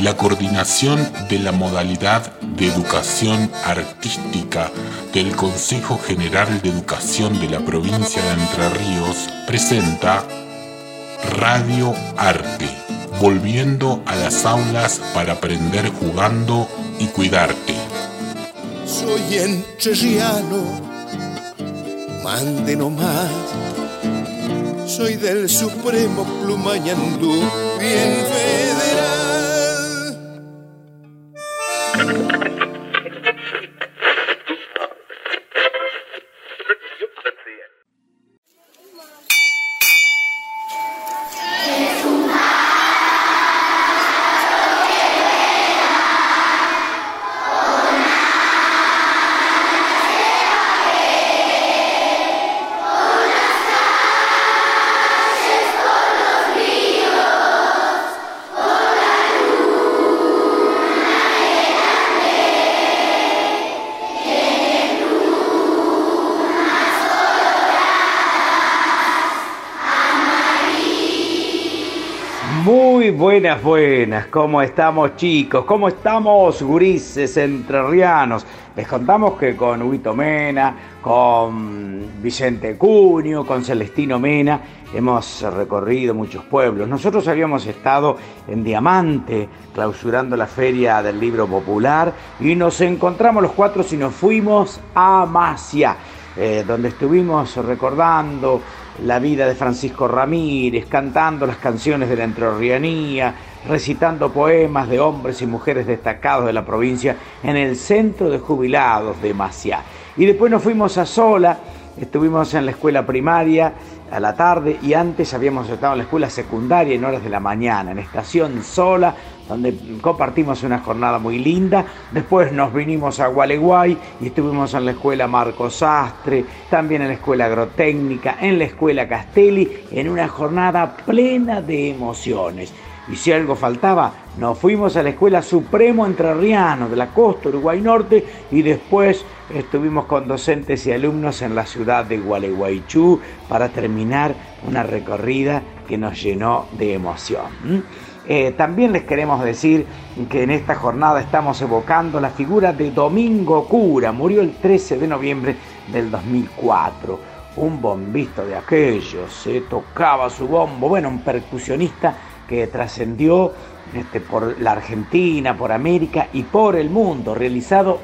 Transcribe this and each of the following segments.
La coordinación de la modalidad de educación artística del Consejo General de Educación de la provincia de Entre Ríos presenta Radio Arte, volviendo a las aulas para aprender jugando y cuidarte. Soy entrerriano, mande nomás. Soy del Supremo Plumañandú, bien federal. Buenas. ¿Cómo estamos, chicos? ¿Cómo estamos, gurises entrerrianos? Les contamos que con Huito Mena, con Vicente Cuño, con Celestino Mena, hemos recorrido muchos pueblos. Nosotros habíamos estado en Diamante, clausurando la Feria del Libro Popular, y nos encontramos los cuatro y nos fuimos a Masia, eh, donde estuvimos recordando la vida de Francisco Ramírez, cantando las canciones de la entrerrianía, recitando poemas de hombres y mujeres destacados de la provincia en el centro de jubilados de Maciá. Y después nos fuimos a Sola, estuvimos en la escuela primaria a la tarde y antes habíamos estado en la escuela secundaria en horas de la mañana, en estación Sola, donde compartimos una jornada muy linda. Después nos vinimos a Gualeguay y estuvimos en la escuela Marcos Sastre, también en la escuela agrotécnica, en la escuela Castelli, en una jornada plena de emociones. Y si algo faltaba, nos fuimos a la Escuela Supremo Entrerriano de la costa Uruguay Norte y después estuvimos con docentes y alumnos en la ciudad de Gualeguaychú para terminar una recorrida que nos llenó de emoción. Eh, también les queremos decir que en esta jornada estamos evocando la figura de Domingo Cura, murió el 13 de noviembre del 2004, un bombista de aquellos, se tocaba su bombo, bueno, un percusionista que trascendió este, por la Argentina, por América y por el mundo, realizado,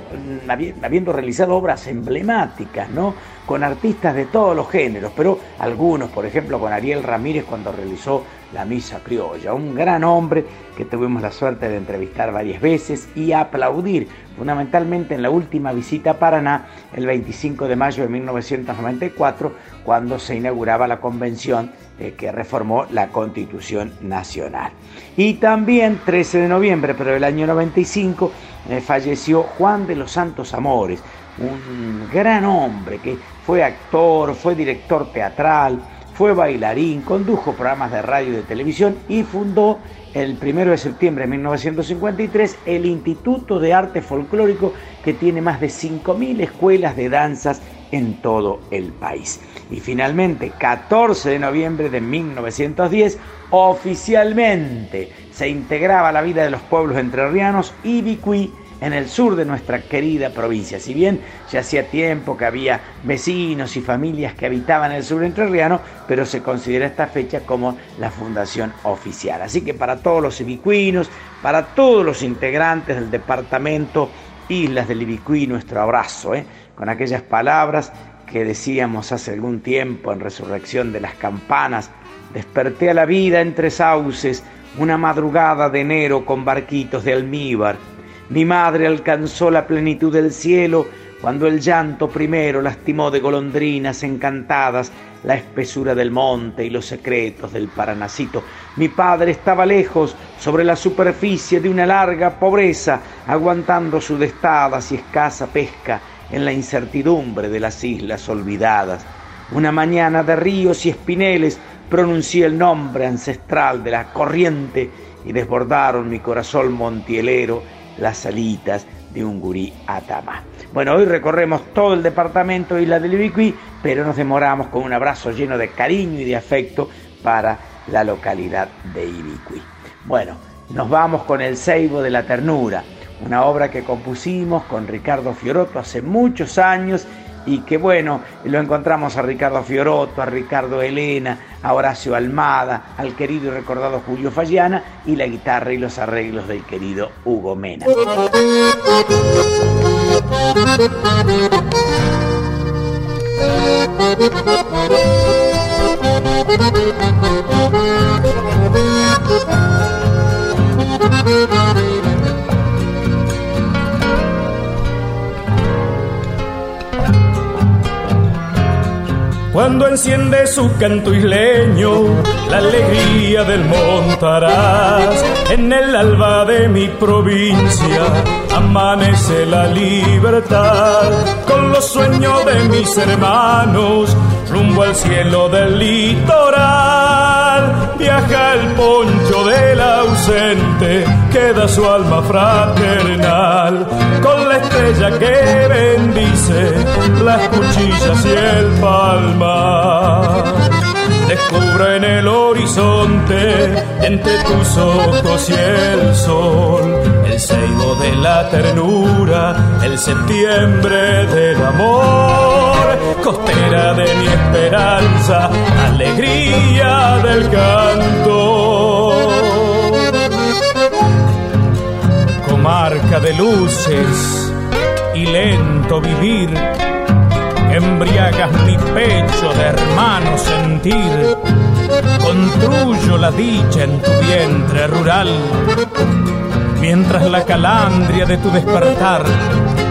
mm, habiendo realizado obras emblemáticas, ¿no? Con artistas de todos los géneros, pero algunos, por ejemplo, con Ariel Ramírez cuando realizó la Misa Criolla, un gran hombre que tuvimos la suerte de entrevistar varias veces y aplaudir, fundamentalmente en la última visita a Paraná, el 25 de mayo de 1994, cuando se inauguraba la convención eh, que reformó la Constitución Nacional. Y también, 13 de noviembre, pero del año 95, eh, falleció Juan de los Santos Amores, un gran hombre que fue actor, fue director teatral, fue bailarín, condujo programas de radio y de televisión y fundó el 1 de septiembre de 1953 el Instituto de Arte Folclórico que tiene más de 5.000 escuelas de danzas en todo el país. Y finalmente, 14 de noviembre de 1910, oficialmente se integraba la vida de los pueblos entrerrianos Ibicuí en el sur de nuestra querida provincia. Si bien ya hacía tiempo que había vecinos y familias que habitaban el sur entrerriano, pero se considera esta fecha como la fundación oficial. Así que para todos los ibicuinos, para todos los integrantes del departamento Islas del Ibicuí, nuestro abrazo, ¿eh? con aquellas palabras que decíamos hace algún tiempo en Resurrección de las Campanas, desperté a la vida entre sauces, una madrugada de enero con barquitos de almíbar, mi madre alcanzó la plenitud del cielo cuando el llanto primero lastimó de golondrinas encantadas la espesura del monte y los secretos del Paranacito. Mi padre estaba lejos, sobre la superficie de una larga pobreza, aguantando su destada y escasa pesca en la incertidumbre de las islas olvidadas. Una mañana de ríos y espineles pronuncié el nombre ancestral de la corriente y desbordaron mi corazón montielero las salitas de un gurí Atama. Bueno, hoy recorremos todo el departamento Isla del Ibicuí, pero nos demoramos con un abrazo lleno de cariño y de afecto para la localidad de Ibicuí. Bueno, nos vamos con El Ceibo de la Ternura, una obra que compusimos con Ricardo Fiorotto hace muchos años y que bueno, lo encontramos a Ricardo Fiorotto, a Ricardo Elena, a Horacio Almada, al querido y recordado Julio Fallana y la guitarra y los arreglos del querido Hugo Mena. Cuando enciende su canto isleño, la alegría del montarás. En el alba de mi provincia amanece la libertad. Con los sueños de mis hermanos, rumbo al cielo del litoral. Viaja el poncho del ausente, queda su alma fraternal. Con la estrella que bendice las cuchillas y el palma Descubro en el horizonte, entre tus ojos y el sol, el ceibo de la ternura, el septiembre del amor, costera de mi esperanza, alegría del canto. Comarca de luces y lento vivir embriagas mi pecho de hermano sentir, construyo la dicha en tu vientre rural, mientras la calandria de tu despertar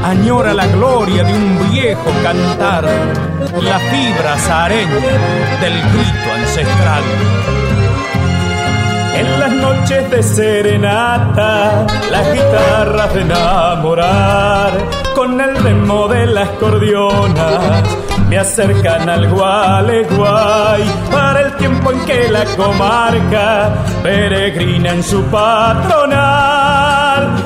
añora la gloria de un viejo cantar, la fibra sareña del grito ancestral. En las noches de serenata, las guitarras de enamorar, con el ritmo de las cordionas, me acercan al Gualeguay para el tiempo en que la comarca peregrina en su patronal.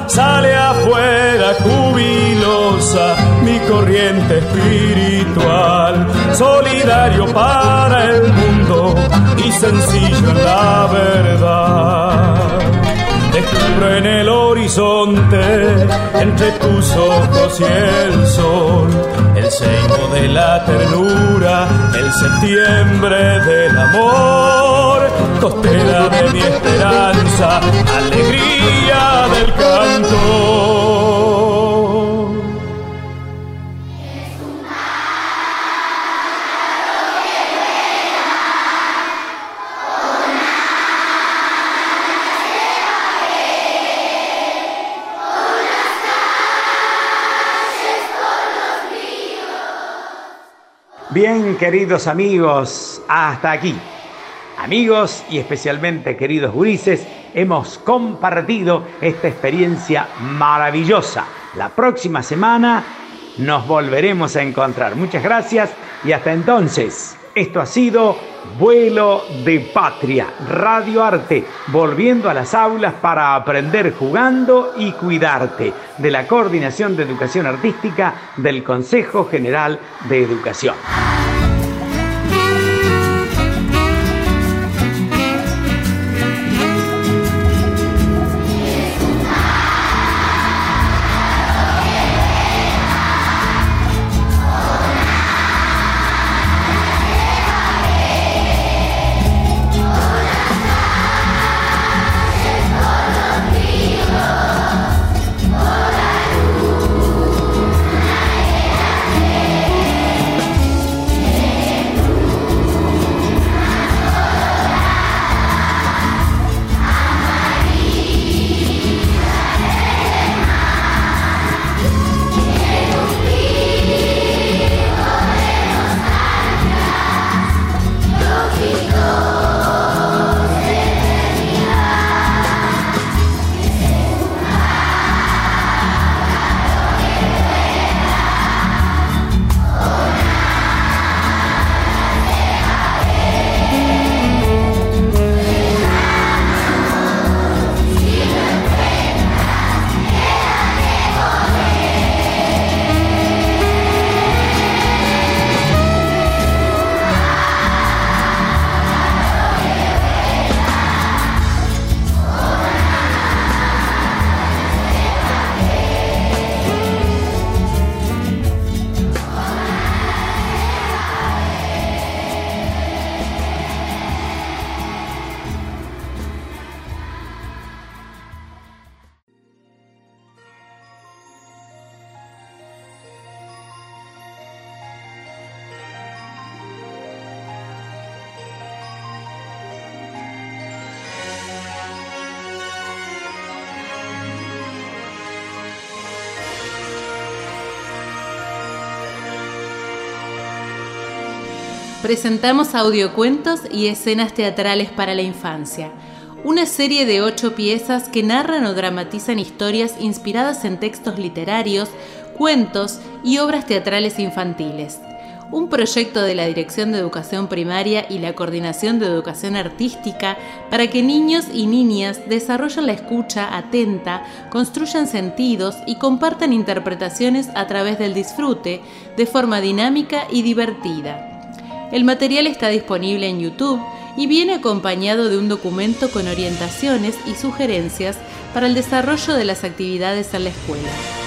Sale afuera jubilosa mi corriente espiritual, solidario para el mundo y sencillo en la verdad. Descubro en el horizonte, entre tus ojos y el sol, seno de la ternura, el septiembre del amor, costera de mi esperanza, alegría del canto. Bien, queridos amigos, hasta aquí. Amigos y especialmente queridos gurises, hemos compartido esta experiencia maravillosa. La próxima semana nos volveremos a encontrar. Muchas gracias y hasta entonces. Esto ha sido Vuelo de Patria, Radio Arte, volviendo a las aulas para aprender jugando y cuidarte, de la Coordinación de Educación Artística del Consejo General de Educación. Presentamos audiocuentos y escenas teatrales para la infancia. Una serie de ocho piezas que narran o dramatizan historias inspiradas en textos literarios, cuentos y obras teatrales infantiles un proyecto de la Dirección de Educación Primaria y la Coordinación de Educación Artística para que niños y niñas desarrollen la escucha atenta, construyan sentidos y compartan interpretaciones a través del disfrute de forma dinámica y divertida. El material está disponible en YouTube y viene acompañado de un documento con orientaciones y sugerencias para el desarrollo de las actividades en la escuela.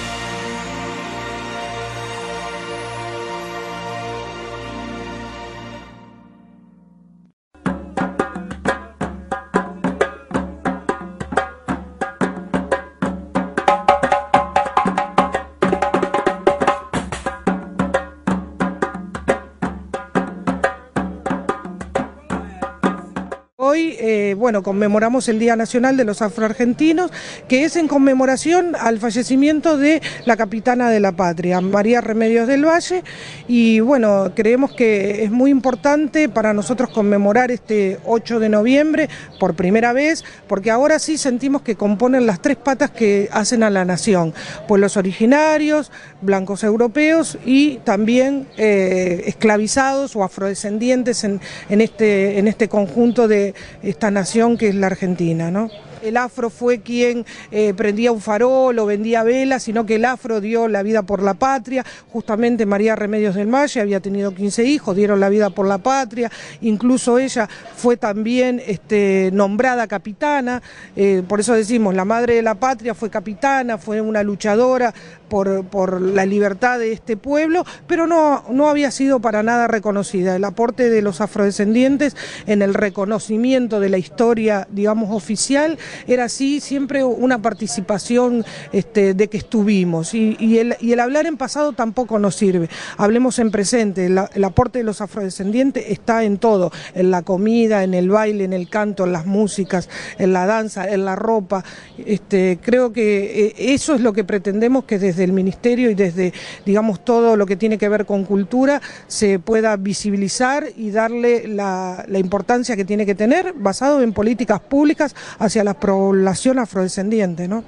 Bueno, conmemoramos el Día Nacional de los Afroargentinos, que es en conmemoración al fallecimiento de la capitana de la patria, María Remedios del Valle, y bueno, creemos que es muy importante para nosotros conmemorar este 8 de noviembre por primera vez, porque ahora sí sentimos que componen las tres patas que hacen a la nación, pueblos originarios, blancos europeos y también eh, esclavizados o afrodescendientes en, este, en este conjunto de esta nación que es la Argentina, ¿no? el afro fue quien eh, prendía un farol o vendía velas, sino que el afro dio la vida por la patria. Justamente María Remedios del Valle había tenido 15 hijos, dieron la vida por la patria. Incluso ella fue también este, nombrada capitana. Eh, por eso decimos, la madre de la patria fue capitana, fue una luchadora por, la libertad de este pueblo, pero no, no había sido para nada reconocida. El aporte de los afrodescendientes en el reconocimiento de la historia, digamos, oficial era así siempre una participación este, de que estuvimos y, el, hablar en pasado tampoco nos sirve. Hablemos en presente, el aporte de los afrodescendientes está en todo, en la comida, en el baile, en el canto, en las músicas, en la danza, en la ropa. Este, creo que eh, eso es lo que pretendemos que desde el Ministerio y desde, digamos, todo lo que tiene que ver con cultura se pueda visibilizar y darle la, la importancia que tiene que tener basado en políticas públicas hacia las población afrodescendiente, ¿no?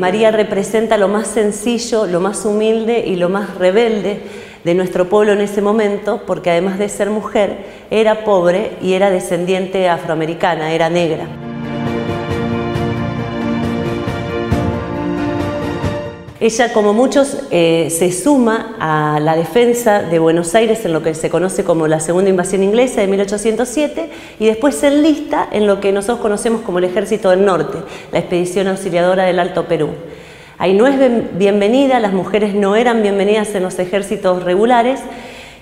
María representa lo más sencillo, lo más humilde y lo más rebelde de nuestro pueblo en ese momento, porque además de ser mujer, era pobre y era descendiente afroamericana, era negra. Ella, como muchos, eh, se suma a la defensa de Buenos Aires en lo que se conoce como la Segunda Invasión Inglesa de 1807 y después se enlista en lo que nosotros conocemos como el Ejército del Norte, la Expedición Auxiliadora del Alto Perú. Ahí no es bienvenida, las mujeres no eran bienvenidas en los ejércitos regulares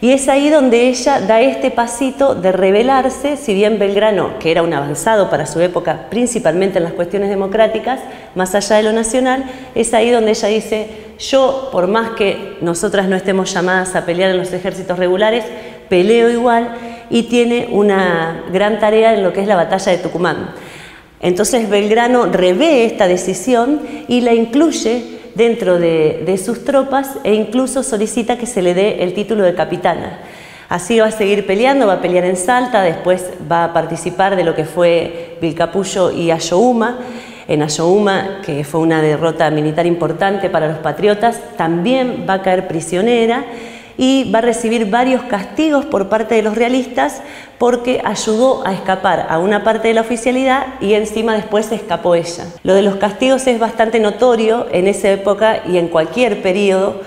y es ahí donde ella da este pasito de rebelarse, si bien Belgrano, que era un avanzado para su época, principalmente en las cuestiones democráticas, más allá de lo nacional, es ahí donde ella dice, yo, por más que nosotras no estemos llamadas a pelear en los ejércitos regulares, peleo igual y tiene una gran tarea en lo que es la batalla de Tucumán. Entonces Belgrano revé esta decisión y la incluye dentro de, sus tropas e incluso solicita que se le dé el título de capitana. Así va a seguir peleando, va a pelear en Salta, después va a participar de lo que fue Vilcapullo y Ayohuma. En Ayohuma, que fue una derrota militar importante para los patriotas, también va a caer prisionera y va a recibir varios castigos por parte de los realistas porque ayudó a escapar a una parte de la oficialidad y encima después escapó ella. Lo de los castigos es bastante notorio en esa época y en cualquier periodo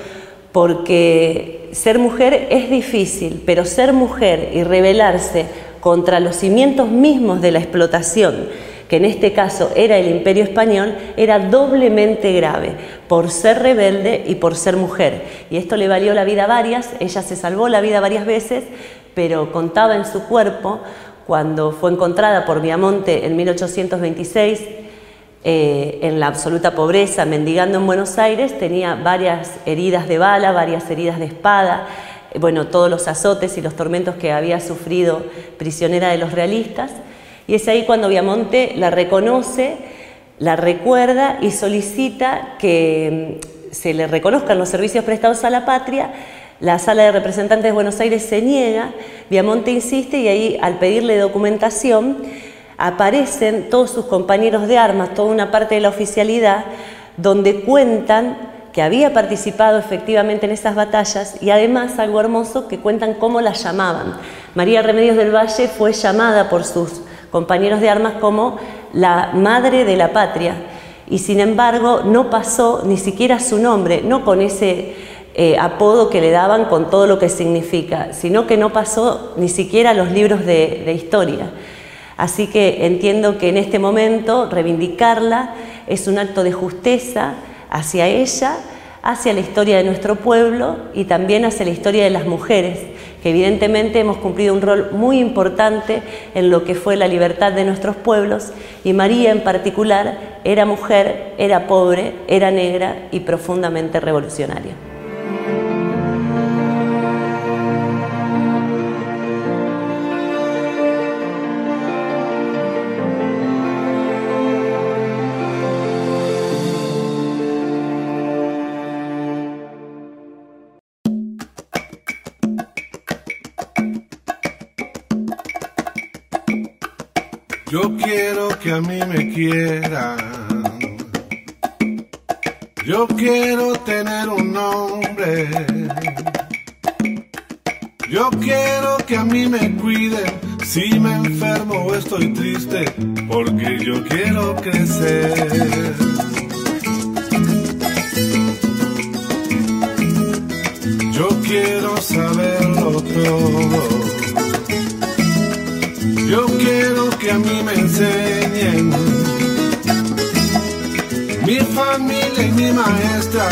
porque ser mujer es difícil, pero ser mujer y rebelarse contra los cimientos mismos de la explotación, que en este caso era el imperio español, era doblemente grave por ser rebelde y por ser mujer. Y esto le valió la vida a varias, ella se salvó la vida varias veces, pero contaba en su cuerpo cuando fue encontrada por Viamonte en 1826 eh, en la absoluta pobreza, mendigando en Buenos Aires, tenía varias heridas de bala, varias heridas de espada, bueno, todos los azotes y los tormentos que había sufrido prisionera de los realistas. Y es ahí cuando Viamonte la reconoce, la recuerda y solicita que mm, se le reconozcan los servicios prestados a la patria. La sala de representantes de Buenos Aires se niega, Viamonte insiste y ahí al pedirle documentación aparecen todos sus compañeros de armas, toda una parte de la oficialidad, donde cuentan que había participado efectivamente en esas batallas y además algo hermoso que cuentan cómo la llamaban. María Remedios del Valle fue llamada por sus compañeros de armas como la madre de la patria y sin embargo no pasó ni siquiera su nombre, no con ese eh, apodo que le daban con todo lo que significa, sino que no pasó ni siquiera los libros de, de historia. Así que entiendo que en este momento reivindicarla es un acto de justeza, hacia ella, hacia la historia de nuestro pueblo y también hacia la historia de las mujeres, que evidentemente hemos cumplido un rol muy importante en lo que fue la libertad de nuestros pueblos y María en particular era mujer, era pobre, era negra y profundamente revolucionaria. A mí me quieran. Yo quiero tener un nombre. Yo quiero que a mí me cuiden si me enfermo o estoy triste, porque yo quiero crecer. Yo quiero saberlo todo. Yo quiero que a mí me enseñen. Mi familia y mi maestra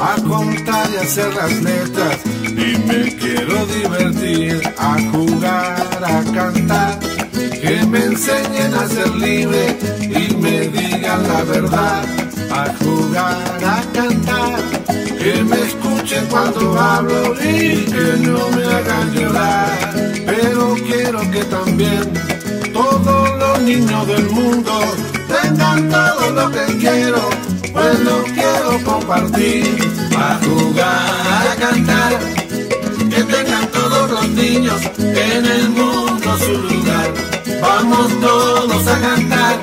a contar y hacer las letras. Y me quiero divertir, a jugar, a cantar. Que me enseñen a ser libre y me digan la verdad. A jugar, a cantar. Que me escuchen cuando hablo y que no me hagan llorar. Pero quiero que también niños del mundo tengan todo lo que quiero, pues lo quiero compartir, a jugar, a cantar, que tengan todos los niños en el mundo su lugar. Vamos todos a cantar,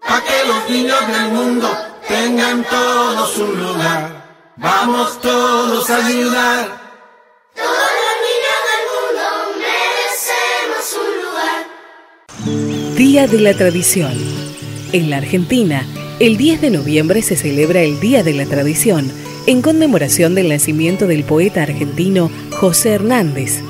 para que los niños del mundo tengan todo su lugar. Vamos todos a ayudar. Día de la Tradición. En la Argentina, el 10 de noviembre se celebra el Día de la Tradición en conmemoración del nacimiento del poeta argentino José Hernández.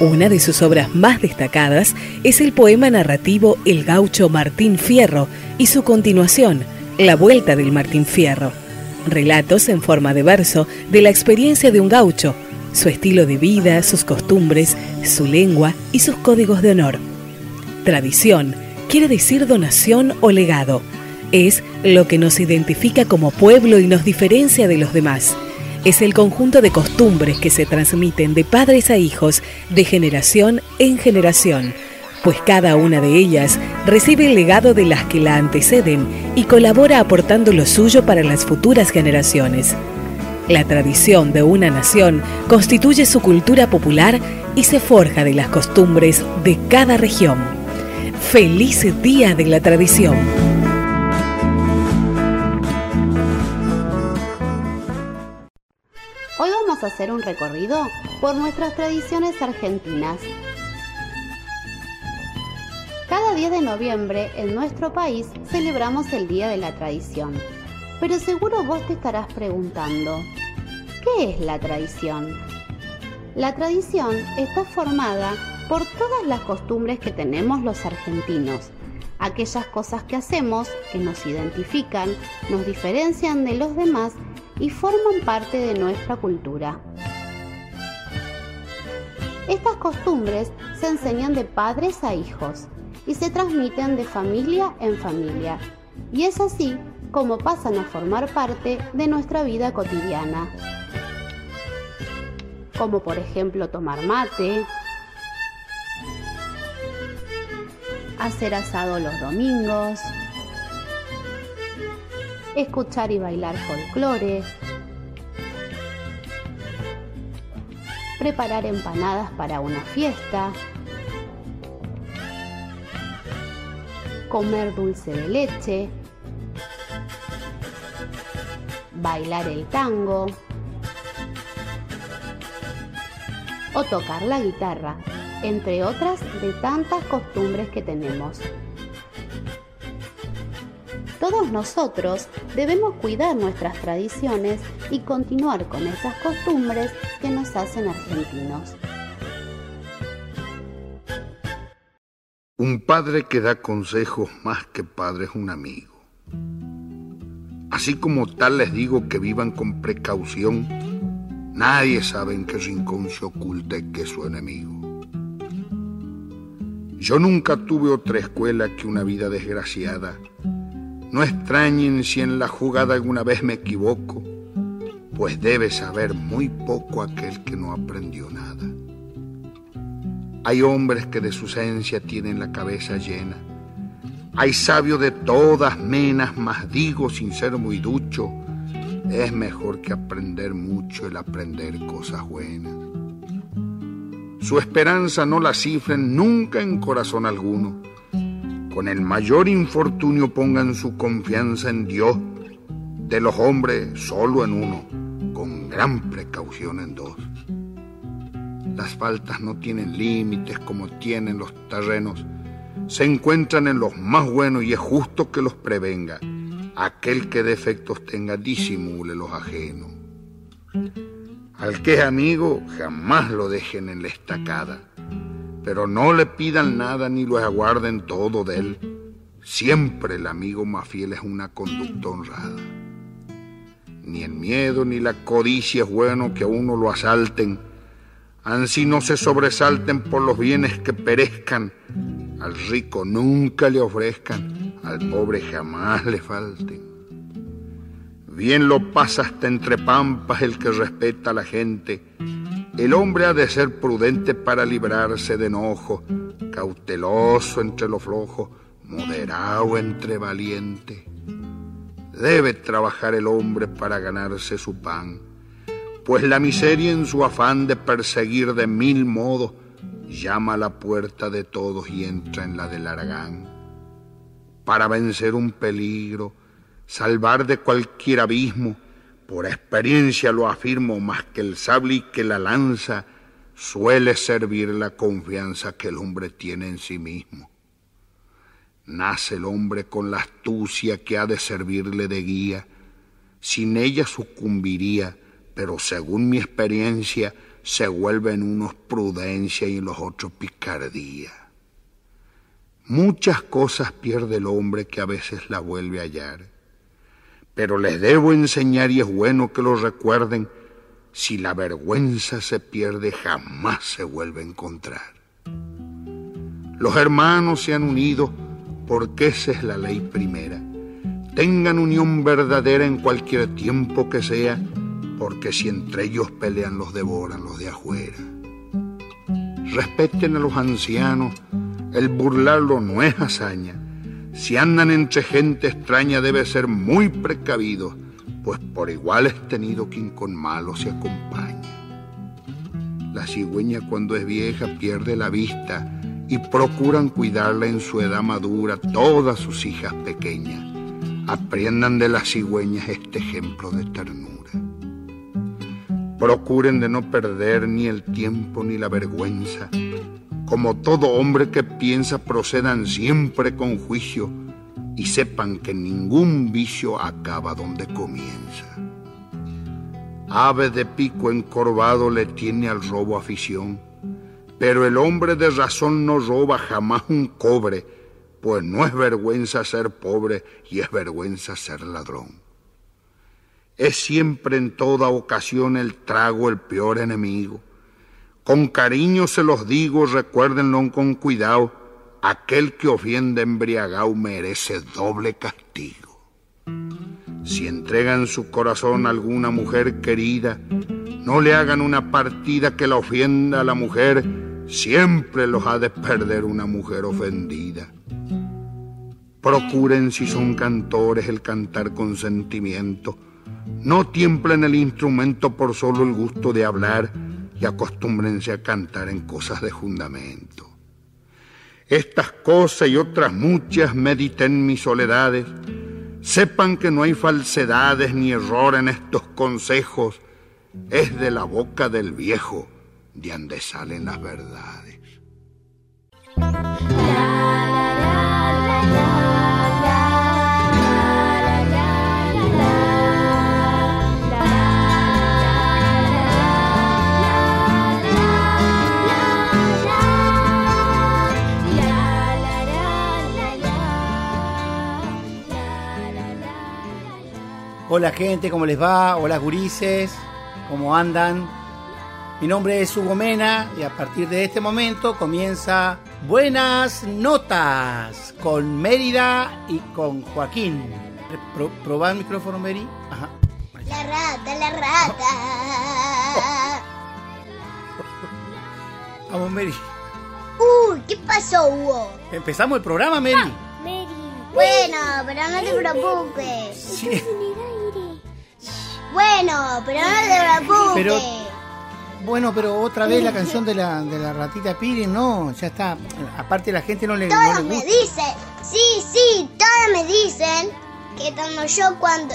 Una de sus obras más destacadas es el poema narrativo El gaucho Martín Fierro y su continuación, La Vuelta del Martín Fierro. Relatos en forma de verso de la experiencia de un gaucho, su estilo de vida, sus costumbres, su lengua y sus códigos de honor. Tradición quiere decir donación o legado. Es lo que nos identifica como pueblo y nos diferencia de los demás. Es el conjunto de costumbres que se transmiten de padres a hijos, de generación en generación, pues cada una de ellas recibe el legado de las que la anteceden y colabora aportando lo suyo para las futuras generaciones. La tradición de una nación constituye su cultura popular y se forja de las costumbres de cada región. Feliz Día de la Tradición. Hoy vamos a hacer un recorrido por nuestras tradiciones argentinas. Cada 10 de noviembre en nuestro país celebramos el Día de la Tradición. Pero seguro vos te estarás preguntando, ¿qué es la tradición? La tradición está formada por todas las costumbres que tenemos los argentinos, aquellas cosas que hacemos que nos identifican, nos diferencian de los demás y forman parte de nuestra cultura. Estas costumbres se enseñan de padres a hijos y se transmiten de familia en familia, y es así como pasan a formar parte de nuestra vida cotidiana. como por ejemplo tomar mate, hacer asado los domingos, escuchar y bailar folclore, preparar empanadas para una fiesta, comer dulce de leche, bailar el tango o tocar la guitarra, entre otras de tantas costumbres que tenemos. Todos nosotros debemos cuidar nuestras tradiciones y continuar con esas costumbres que nos hacen argentinos. Un padre que da consejos más que padre es un amigo. Así como tal les digo que vivan con precaución, nadie sabe en qué rincón se oculta y que su enemigo. Yo nunca tuve otra escuela que una vida desgraciada. No extrañen si en la jugada alguna vez me equivoco, pues debe saber muy poco aquel que no aprendió nada. Hay hombres que de su esencia tienen la cabeza llena. Hay sabios de todas menas, mas digo sin ser muy ducho, es mejor que aprender mucho el aprender cosas buenas. Su esperanza no la cifren nunca en corazón alguno. Con el mayor infortunio pongan su confianza en Dios, de los hombres solo en uno, con gran precaución en dos. Las faltas no tienen límites como tienen los terrenos. Se encuentran en los más buenos y es justo que los prevenga. Aquel que defectos tenga, disimule los ajenos. Al que es amigo, jamás lo dejen en la estacada. Pero no le pidan nada ni lo aguarden todo de él. Siempre el amigo más fiel es una conducta honrada. Ni el miedo ni la codicia es bueno que a uno lo asalten Ansí no se sobresalten por los bienes que perezcan, al rico nunca le ofrezcan, al pobre jamás le falten. Bien lo pasa hasta entre pampas el que respeta a la gente. El hombre ha de ser prudente para librarse de enojo, cauteloso entre lo flojo, moderado entre valiente. Debe trabajar el hombre para ganarse su pan pues la miseria en su afán de perseguir de mil modos llama a la puerta de todos y entra en la del Aragán. Para vencer un peligro, salvar de cualquier abismo, por experiencia lo afirmo más que el sable y que la lanza, suele servir la confianza que el hombre tiene en sí mismo. Nace el hombre con la astucia que ha de servirle de guía, sin ella sucumbiría pero según mi experiencia se vuelven unos prudencia y los otros picardía. Muchas cosas pierde el hombre que a veces la vuelve a hallar, pero les debo enseñar y es bueno que lo recuerden, si la vergüenza se pierde jamás se vuelve a encontrar. Los hermanos se han unido porque esa es la ley primera. Tengan unión verdadera en cualquier tiempo que sea porque si entre ellos pelean los devoran los de afuera. Respeten a los ancianos, el burlarlo no es hazaña. Si andan entre gente extraña debe ser muy precavido, pues por igual es tenido quien con malo se acompaña. La cigüeña cuando es vieja pierde la vista y procuran cuidarla en su edad madura todas sus hijas pequeñas. Aprendan de las cigüeñas este ejemplo de ternura. Procuren de no perder ni el tiempo ni la vergüenza. Como todo hombre que piensa, procedan siempre con juicio y sepan que ningún vicio acaba donde comienza. Ave de pico encorvado le tiene al robo afición, pero el hombre de razón no roba jamás un cobre, pues no es vergüenza ser pobre y es vergüenza ser ladrón. Es siempre en toda ocasión el trago el peor enemigo. Con cariño se los digo, recuérdenlo con cuidado, aquel que ofende embriagado merece doble castigo. Si entregan su corazón a alguna mujer querida, No le hagan una partida que la ofienda a la mujer, siempre los ha de perder una mujer ofendida. Procuren si son cantores el cantar con sentimiento. No tiemplen el instrumento por solo el gusto de hablar y acostúmbrense a cantar en cosas de fundamento. Estas cosas y otras muchas mediten mis soledades. Sepan que no hay falsedades ni error en estos consejos. Es de la boca del viejo de donde salen las verdades. Hola gente, ¿cómo les va? Hola gurises, ¿cómo andan? Mi nombre es Hugo Mena y a partir de este momento comienza Buenas Notas con Mérida y con Joaquín. Pro, ¿Probá el micrófono, Mary? Ajá. La rata, la rata. Vamos, Mary. Uy, ¿qué pasó, Hugo? Empezamos el programa, Mary. Bueno, pero no te preocupes. Sí. Bueno, pero no te preocupes. Pero- Bueno, pero otra vez la canción de la, de la ratita Piri, no, ya está. Aparte la gente no le, no Todos le me gusta. dicen, sí, sí, todos me dicen que cuando yo cuando,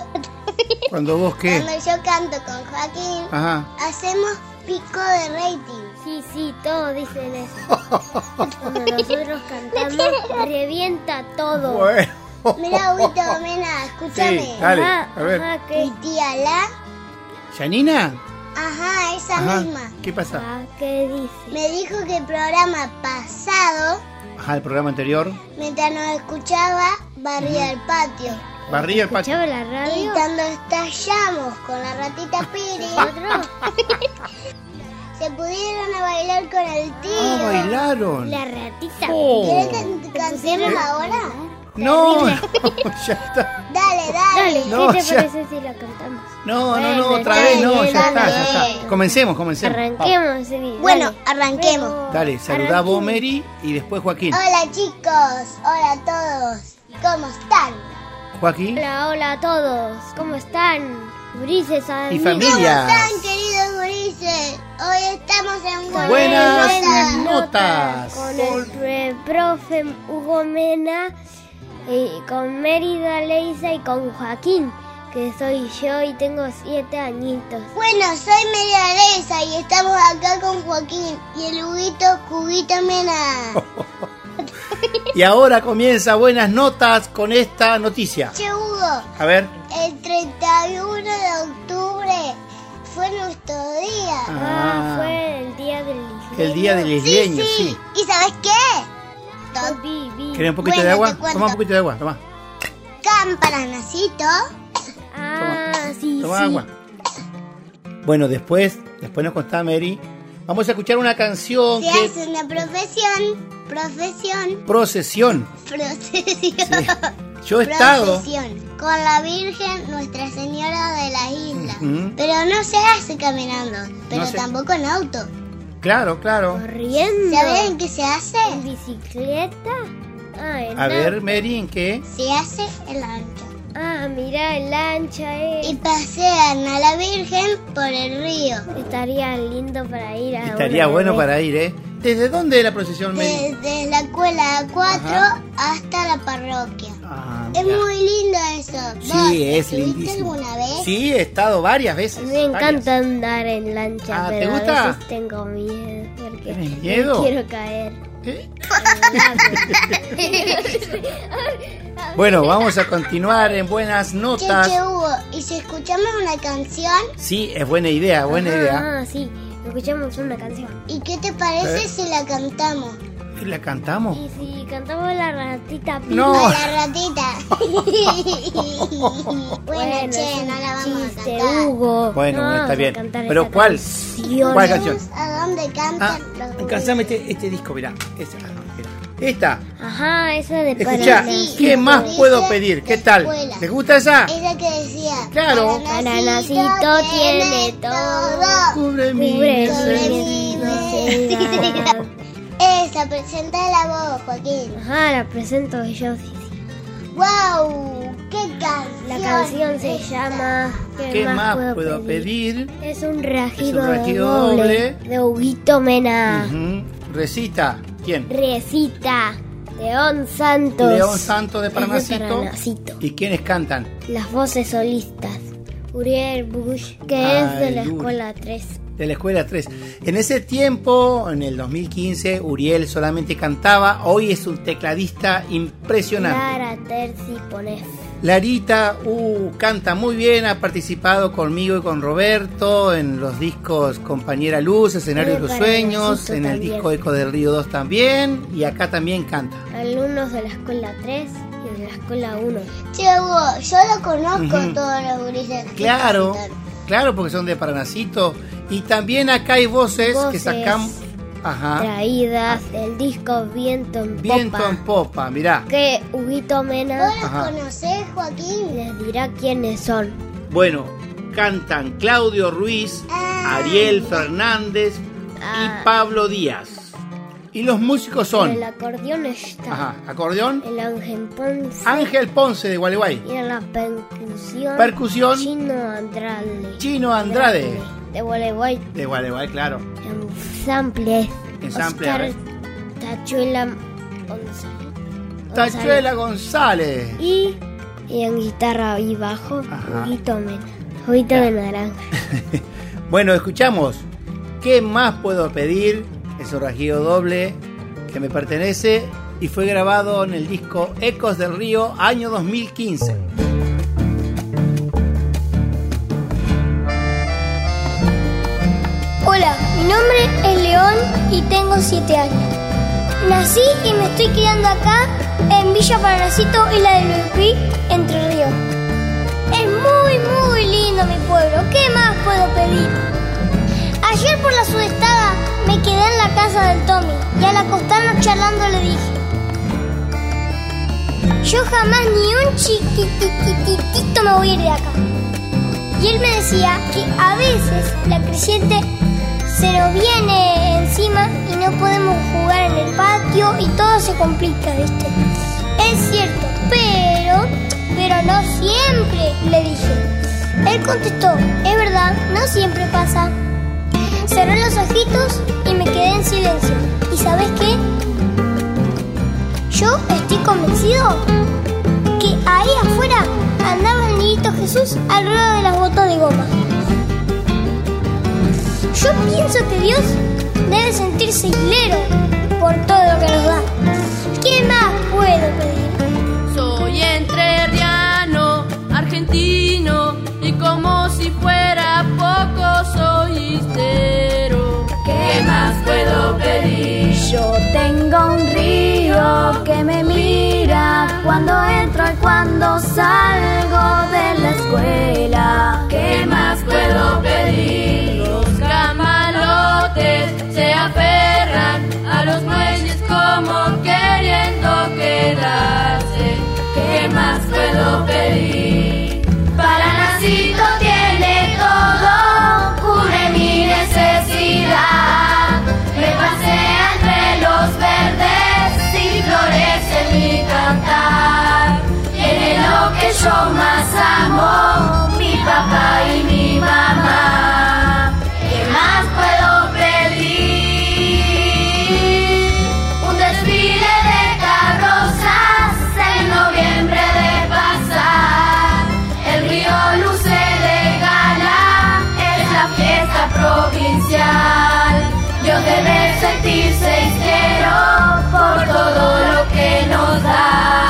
Cuando vos qué. cuando yo canto con Joaquín, Ajá. hacemos pico de rating. Sí, sí, todos dicen eso. Cuando nosotros cantamos, revienta todo. Bueno. Mira, Huguito Mena, escúchame. Sí, dale, Ajá, a ver. ajá, ¿qué? Mi tía La, ¿Yanina? ajá, esa Ajá. misma, ¿Qué pasa? Ah, ¿Qué dice? me dijo que el programa pasado, Ajá, el programa anterior. mientras nos escuchaba, barría el patio. Barría el patio. ¿Escuchaba la Y radio? cuando estallamos con la ratita Piri, se pudieron a bailar con el tío. Ah, bailaron. La ratita. Oh. ¿Quieres que cantemos ahora? No, no, ya está. Dale, Dale. No, ¿qué te ya. parece si la cantamos? No, no, no, otra vez, no, ya está, ya está. Comencemos, comencemos. Arranquemos, sí, Bueno, arranquemos. Dale, saludá vos, Mary, y después Joaquín. Hola chicos, hola a todos. ¿Cómo están? Joaquín. Hola, hola a todos. ¿Cómo están? Grises, Y familia. ¿Cómo están, queridos gurises? Hoy estamos en Con Buenas el- notas. Con el profe Hugo Mena, y con Mérida Leisa y con Joaquín, que soy yo y tengo siete añitos. Bueno, soy María Areza y estamos acá con Joaquín y el Huguito Juguito Mena. Y ahora comienza Buenas Notas con esta noticia. Che Hugo, A ver. el 31 de octubre fue nuestro día. Ah, Ah. fue el día del El día del isleño, sí. ¿Y sabes qué? ¿Querés un poquito Bueno, de agua? Toma un poquito de agua, toma. Campanacito. Ah, sí, Toma sí. agua. Bueno, después, después nos contaba Mary. Vamos a escuchar una canción Se que hace una profesión. Profesión. procesión. Procesión. Yo he estado. Procesión. Con la Virgen Nuestra Señora de la Isla. Ujú. Pero no se hace caminando. Pero se- tampoco en auto. Claro, claro. Corriendo. ¿Saben qué se hace? ¿En bicicleta? Ah, en A ver. Mary, ¿en qué? Se hace en lancha. Ah, mirá, el lancha, eh. Y pasean a la Virgen por el río. Estaría lindo para ir a Estaría una bueno vez. para ir, ¿eh? ¿Desde dónde es la procesión, Mary? Desde la escuela 4 Ajá. hasta la parroquia. Ah, Es muy lindo eso. Sí, ¿Vos es lindísimo. alguna vez? Sí, he estado varias veces. Me varias. encanta andar en lancha, Ah, ¿te pero gusta? a veces tengo miedo porque ¿Tienes me miedo? quiero caer. ¿Eh? Bueno, vamos a continuar en buenas Che, notas. che, Hugo, ¿y si escuchamos una canción? Sí, es buena idea, buena idea. Ah, sí, escuchamos una canción. ¿Y qué te parece ¿Eh? si la cantamos? ¿La cantamos? Y si cantamos la ratita. No. A la ratita. bueno, che, no la vamos a cantar. Hugo. Bueno, No está bien. Pero ¿cuál? canción. ¿Cuál canción? ¿A dónde Ah, cantan los alcanzame este, este disco, mirá. Esa, ah, mirá. Esta. Ajá, esa de Escuchá. ¿qué más puedo pedir? ¿Qué tal? ¿Les gusta esa? Esa que decía. Claro. Paranacito tiene todo. Cubre mi. Esa, presenta la voz, Joaquín. Ajá, la presento yo. sí, sí. ¡Wow! ¡Qué canción! La canción se llama ¿Qué más puedo pedir? Es un rajido, Es un rajido doble, doble. de Huguito Mena. Ujú. Recita. ¿Quién? Recita León Santos. León Santos de. Paranacito. ¿Y quiénes cantan? Las voces solistas. Uriel Bush, que es de la Uri. escuela 3. De la escuela 3. En ese tiempo, en el 2015, Uriel solamente cantaba. Hoy es un tecladista impresionante. Lara Terzi Ponef. Larita uh, canta muy bien, ha participado conmigo y con Roberto en los discos Compañera Luz, Escenario de los Sueños, en el también. disco Eco del Río 2 también, y acá también canta. Alumnos de la escuela 3 y de la escuela 1. Che, Hugo, yo lo conozco Ujú. todos los gurises. que Claro, claro, porque son de Paranacito. Y también acá hay voces, que sacamos. Ajá. Traídas del disco Viento en Viento Popa. en popa, mirá. Que Huguito Mena ¿Vos los Ajá. conocés, Joaquín? les dirá quiénes son. Bueno, cantan Claudio Ruiz, Ariel Fernández Ah. y Pablo Díaz. Y los músicos son. En el acordeón está Ajá, acordeón. el Ángel Ponce. Ángel Ponce de Gualeguay. Y en la percusión. Percusión. Chino Andrade. Chino Andrade. De Gualeguay. De Gualeguay, claro. Sample. Ensamble, a Oscar. Tachuela González. Tachuela González. Y, y en guitarra y bajo, Ajá. Huguito Mena. Huguito de naranja. Bueno, escuchamos. ¿Qué más puedo pedir? Es un rajido doble que me pertenece y fue grabado en el disco Ecos del Río, año 2015. Hola, mi nombre es León y tengo 7 años. Nací y me estoy criando acá en Villa Paranacito y la de Luipí, Entre Ríos. Es muy, muy lindo mi pueblo. ¿Qué más puedo pedir? Ayer por la sudestada me quedé en la casa del Tommy y al acostarnos charlando le dije: Yo jamás ni un chiquitititito me voy a ir de acá. Y él me decía que a veces la creciente se nos viene encima y no podemos jugar en el patio y todo se complica, ¿viste? Es cierto, pero, pero no siempre, le dije. Él contestó, es verdad, no siempre pasa. Cerré los ojitos y me quedé en silencio. ¿Y sabes qué? Yo estoy convencido que ahí afuera andaba el niñito Jesús alrededor de las botas de goma. Yo pienso que Dios debe sentirse hilero por todo lo que nos da. ¿Qué más puedo pedir? Soy entrerriano, argentino y como si fuera poco soy histero. ¿Qué más puedo pedir? Yo tengo un río que me mira cuando entro y cuando salgo de la escuela. ¿Qué más puedo pedir? ¿Qué más puedo pedir? Paranacito tiene todo, cubre mi necesidad. Me pasea entre los verdes y florece mi cantar. Tiene lo que yo más amo, mi papá y mi mamá. tener, sentirse entero por todo lo que nos da.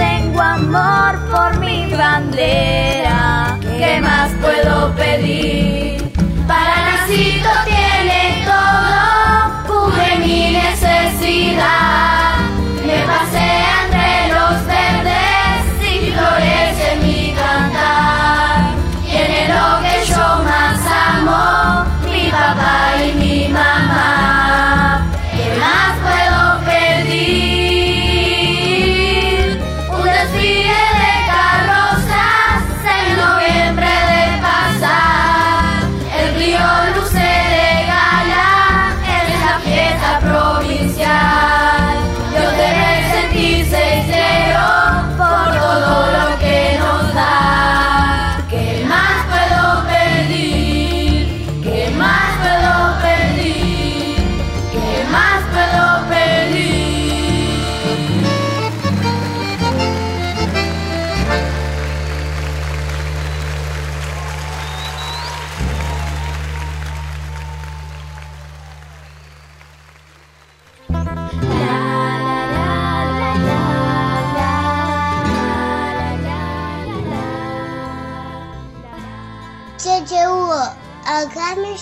Tengo amor por mi bandera. ¿Qué más puedo pedir? Paranacito tiene todo, cubre mi necesidad. Me pasea entre los verdes y florece mi cantar. Tiene lo que yo más amo, mi papá y mi mamá.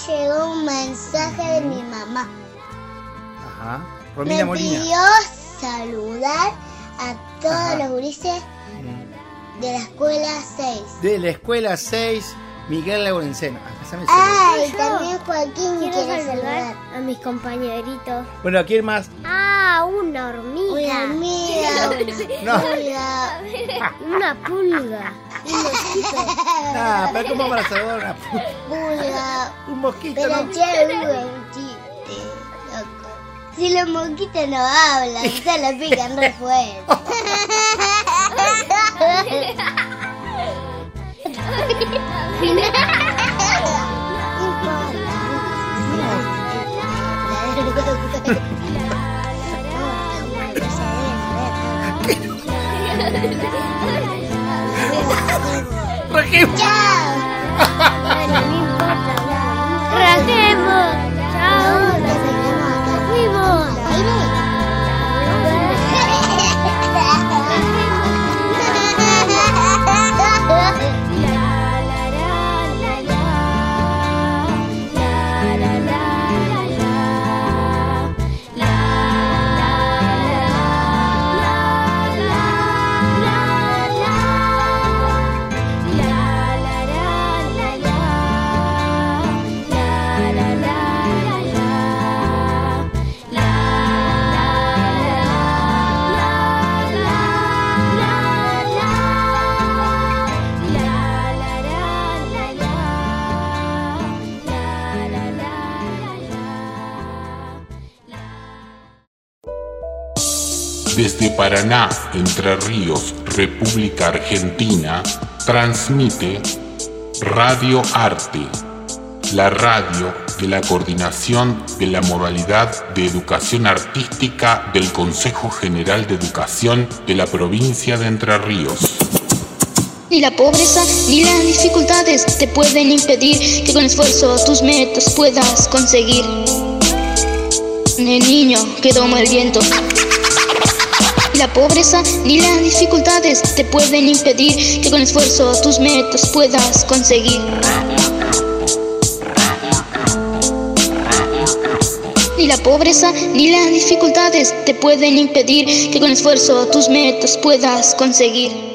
Llegó un mensaje de mi mamá. Ajá. Romina me Molina. pidió saludar a todos Ajá. los gurises de la escuela 6. De la escuela 6, Miguel. Ah, el Ay, también Joaquín Quiero quiere saludar a mis compañeritos. Bueno, ¿quién más? Ah, una hormiga. Una hormiga, No. una pulga. Una pulga. Un mosquito. Ah, pero ¿cómo van a saludar a una pu- pulga. Un mosquito, Pero ¿no? che, Hugo, un chiste, loco. Si los mosquitos no hablan, solo pican re fuerte. Rakim. Paraná, Entre Ríos, República Argentina, transmite Radio Arte, la radio de la coordinación de la modalidad de educación artística del Consejo General de Educación de la provincia de Entre Ríos. Ni la pobreza ni las dificultades te pueden impedir que con esfuerzo tus metas puedas conseguir. El niño que toma el viento. La pobreza ni las dificultades te pueden impedir que con esfuerzo tus metas puedas conseguir. Ni la pobreza ni las dificultades te pueden impedir que con esfuerzo tus metas puedas conseguir.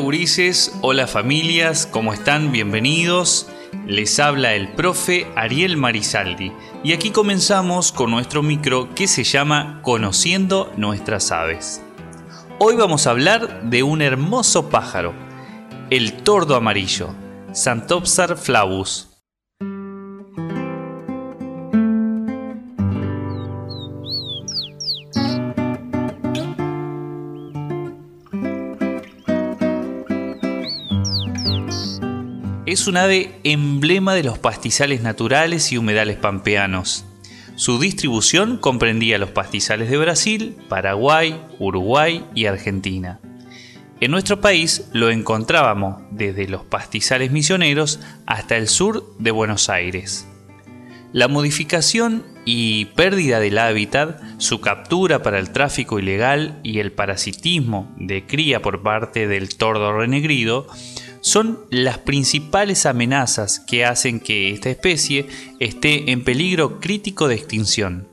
Gurises, hola familias, ¿cómo están? Bienvenidos. Les habla el profe Ariel Marizaldi y aquí comenzamos con nuestro micro que se llama Conociendo nuestras aves. Hoy vamos a hablar de un hermoso pájaro el tordo amarillo, Santopsar flavus. Es un ave emblema de los pastizales naturales y humedales pampeanos. Su distribución comprendía los pastizales de Brasil, Paraguay, Uruguay y Argentina. En nuestro país lo encontrábamos desde los pastizales misioneros hasta el sur de Buenos Aires. La modificación y pérdida del hábitat, su captura para el tráfico ilegal y el parasitismo de cría por parte del tordo renegrido son las principales amenazas que hacen que esta especie esté en peligro crítico de extinción.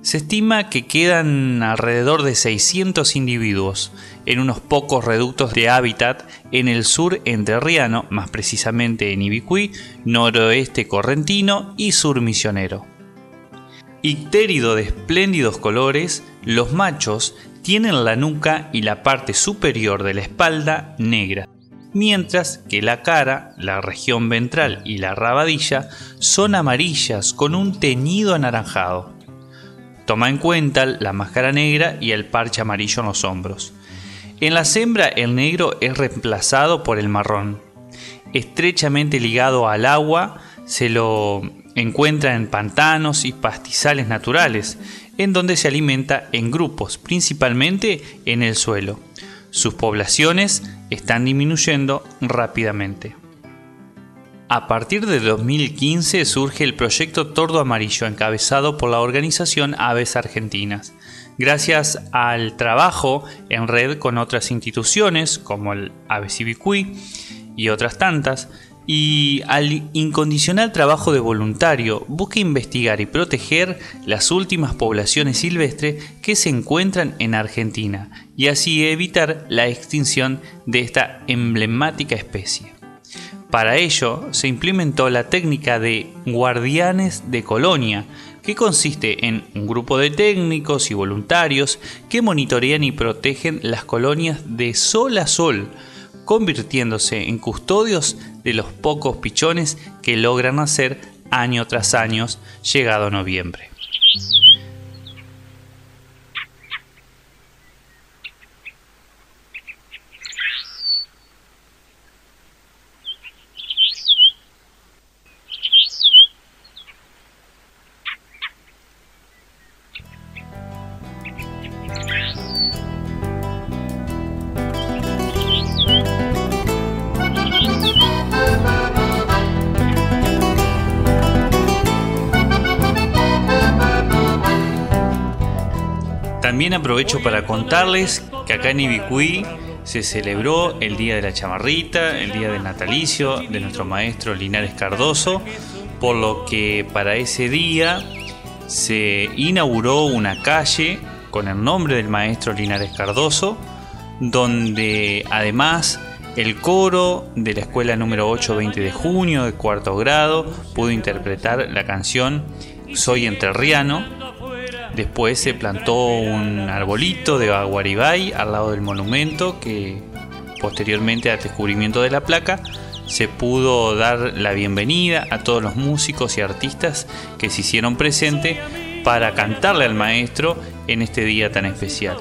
Se estima que quedan alrededor de 600 individuos en unos pocos reductos de hábitat en el sur entrerriano, más precisamente en Ibicuí, noroeste correntino y sur misionero. Ictérido de espléndidos colores, los machos tienen la nuca y la parte superior de la espalda negra mientras que la cara, la región ventral y la rabadilla son amarillas con un teñido anaranjado. Toma en cuenta la máscara negra y el parche amarillo en los hombros. En la hembra el negro es reemplazado por el marrón. Estrechamente ligado al agua, se lo encuentra en pantanos y pastizales naturales, en donde se alimenta en grupos, principalmente en el suelo. Sus poblaciones están disminuyendo rápidamente. A partir de 2015 surge el proyecto Tordo Amarillo encabezado por la organización Aves Argentinas. Gracias al trabajo en red con otras instituciones como el Aves Ibicuí y otras tantas, y al incondicional trabajo de voluntario busca investigar y proteger las últimas poblaciones silvestres que se encuentran en Argentina y así evitar la extinción de esta emblemática especie. Para ello se implementó la técnica de guardianes de colonia, que consiste en un grupo de técnicos y voluntarios que monitorean y protegen las colonias de sol a sol, convirtiéndose en custodios de los pocos pichones que logran nacer año tras año llegado noviembre. También aprovecho para contarles que acá en Ibicuí se celebró el Día de la Chamarrita, el Día del Natalicio de nuestro maestro Linares Cardoso, por lo que para ese día se inauguró una calle con el nombre del maestro Linares Cardoso, donde además el coro de la escuela número 8 20 de junio de cuarto grado pudo interpretar la canción Soy Entrerriano Después se plantó un arbolito de aguaribay al lado del monumento que posteriormente al descubrimiento de la placa se pudo dar la bienvenida a todos los músicos y artistas que se hicieron presente para cantarle al maestro en este día tan especial.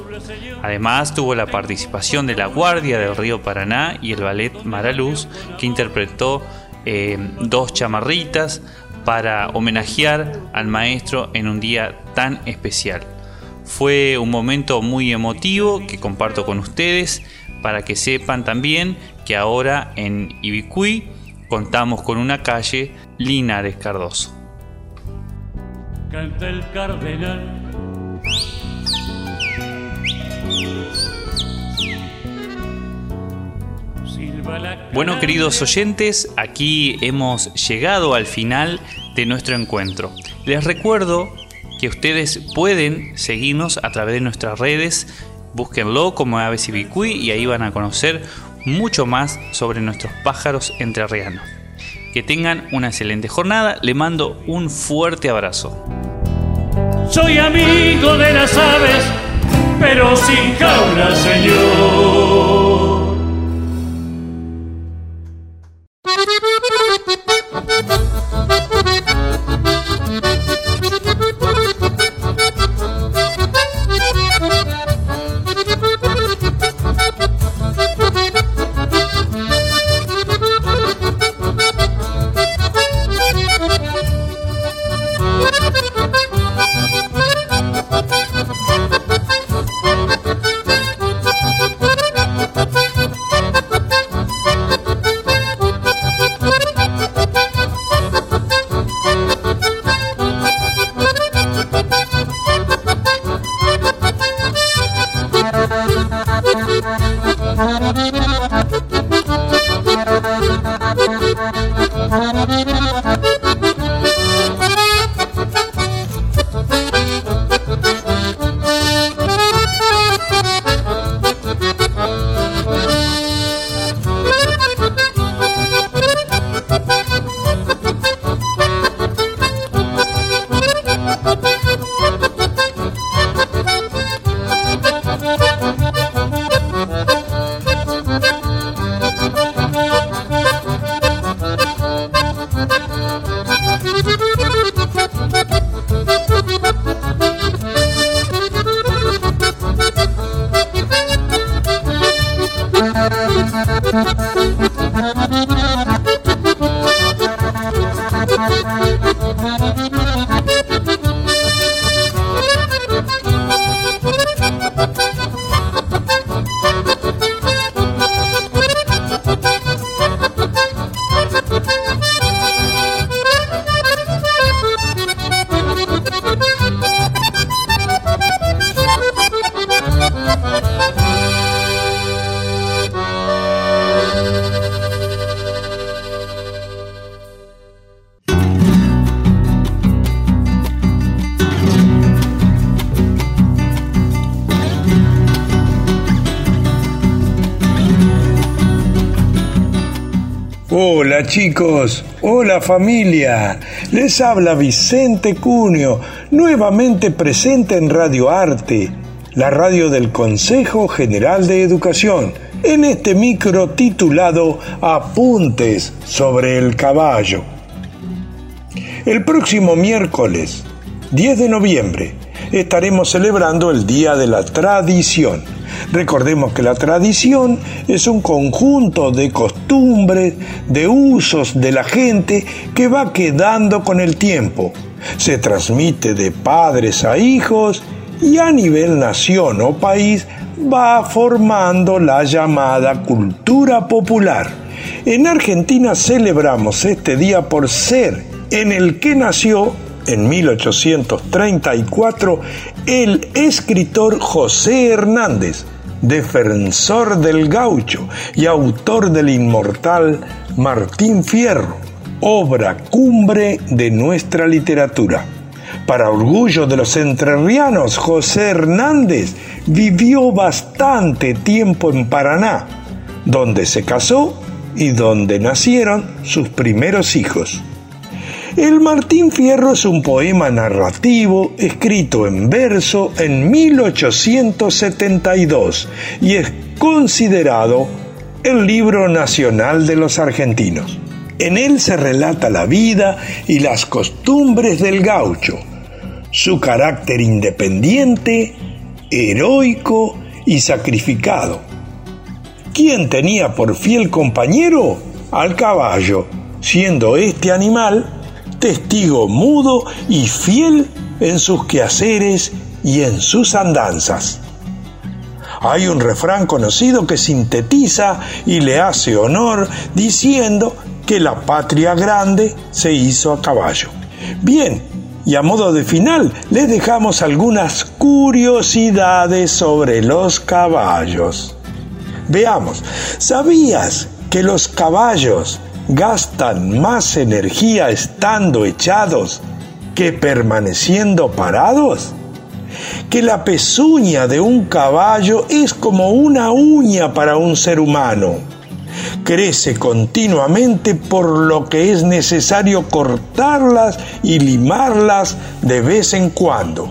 Además tuvo la participación de la Guardia del Río Paraná y el ballet Maraluz que interpretó eh, dos chamarritas, para homenajear al maestro en un día tan especial. Fue un momento muy emotivo que comparto con ustedes para que sepan también que ahora en Ibicuí contamos con una calle Linares Cardoso. El cardenal Bueno, queridos oyentes, aquí hemos llegado al final de nuestro encuentro. Les recuerdo que ustedes pueden seguirnos a través de nuestras redes, búsquenlo como Aves Ibicuí y ahí van a conocer mucho más sobre nuestros pájaros entrerrianos. Que tengan una excelente jornada, le mando un fuerte abrazo. Soy amigo de las aves, pero sin jaula, señor. Chicos, hola familia, les habla Vicente Cunio, nuevamente presente en Radio Arte, la radio del Consejo General de Educación, en este micro titulado Apuntes sobre el caballo. El próximo miércoles, 10 de noviembre, estaremos celebrando el Día de la Tradición. Recordemos que la tradición es un conjunto de costumbres, de usos de la gente que va quedando con el tiempo. Se transmite de padres a hijos y a nivel nación o país va formando la llamada cultura popular. En Argentina celebramos este día por ser en el que nació en 1834 el escritor José Hernández, defensor del gaucho y autor del inmortal Martín Fierro, obra cumbre de nuestra literatura. Para orgullo de los entrerrianos, José Hernández vivió bastante tiempo en Paraná, donde se casó y donde nacieron sus primeros hijos. El Martín Fierro es un poema narrativo escrito en verso en 1872 y es considerado el libro nacional de los argentinos. En él se relata la vida y las costumbres del gaucho, su carácter independiente, heroico y sacrificado. ¿Quién tenía por fiel compañero? Al caballo, siendo este animal testigo mudo y fiel en sus quehaceres y en sus andanzas. Hay un refrán conocido que sintetiza y le hace honor diciendo que la patria grande se hizo a caballo. Bien, y a modo de final les dejamos algunas curiosidades sobre los caballos. Veamos, ¿sabías que los caballos gastan más energía estando echados que permaneciendo parados? Que la pezuña de un caballo es como una uña para un ser humano. Crece continuamente por lo que es necesario cortarlas y limarlas de vez en cuando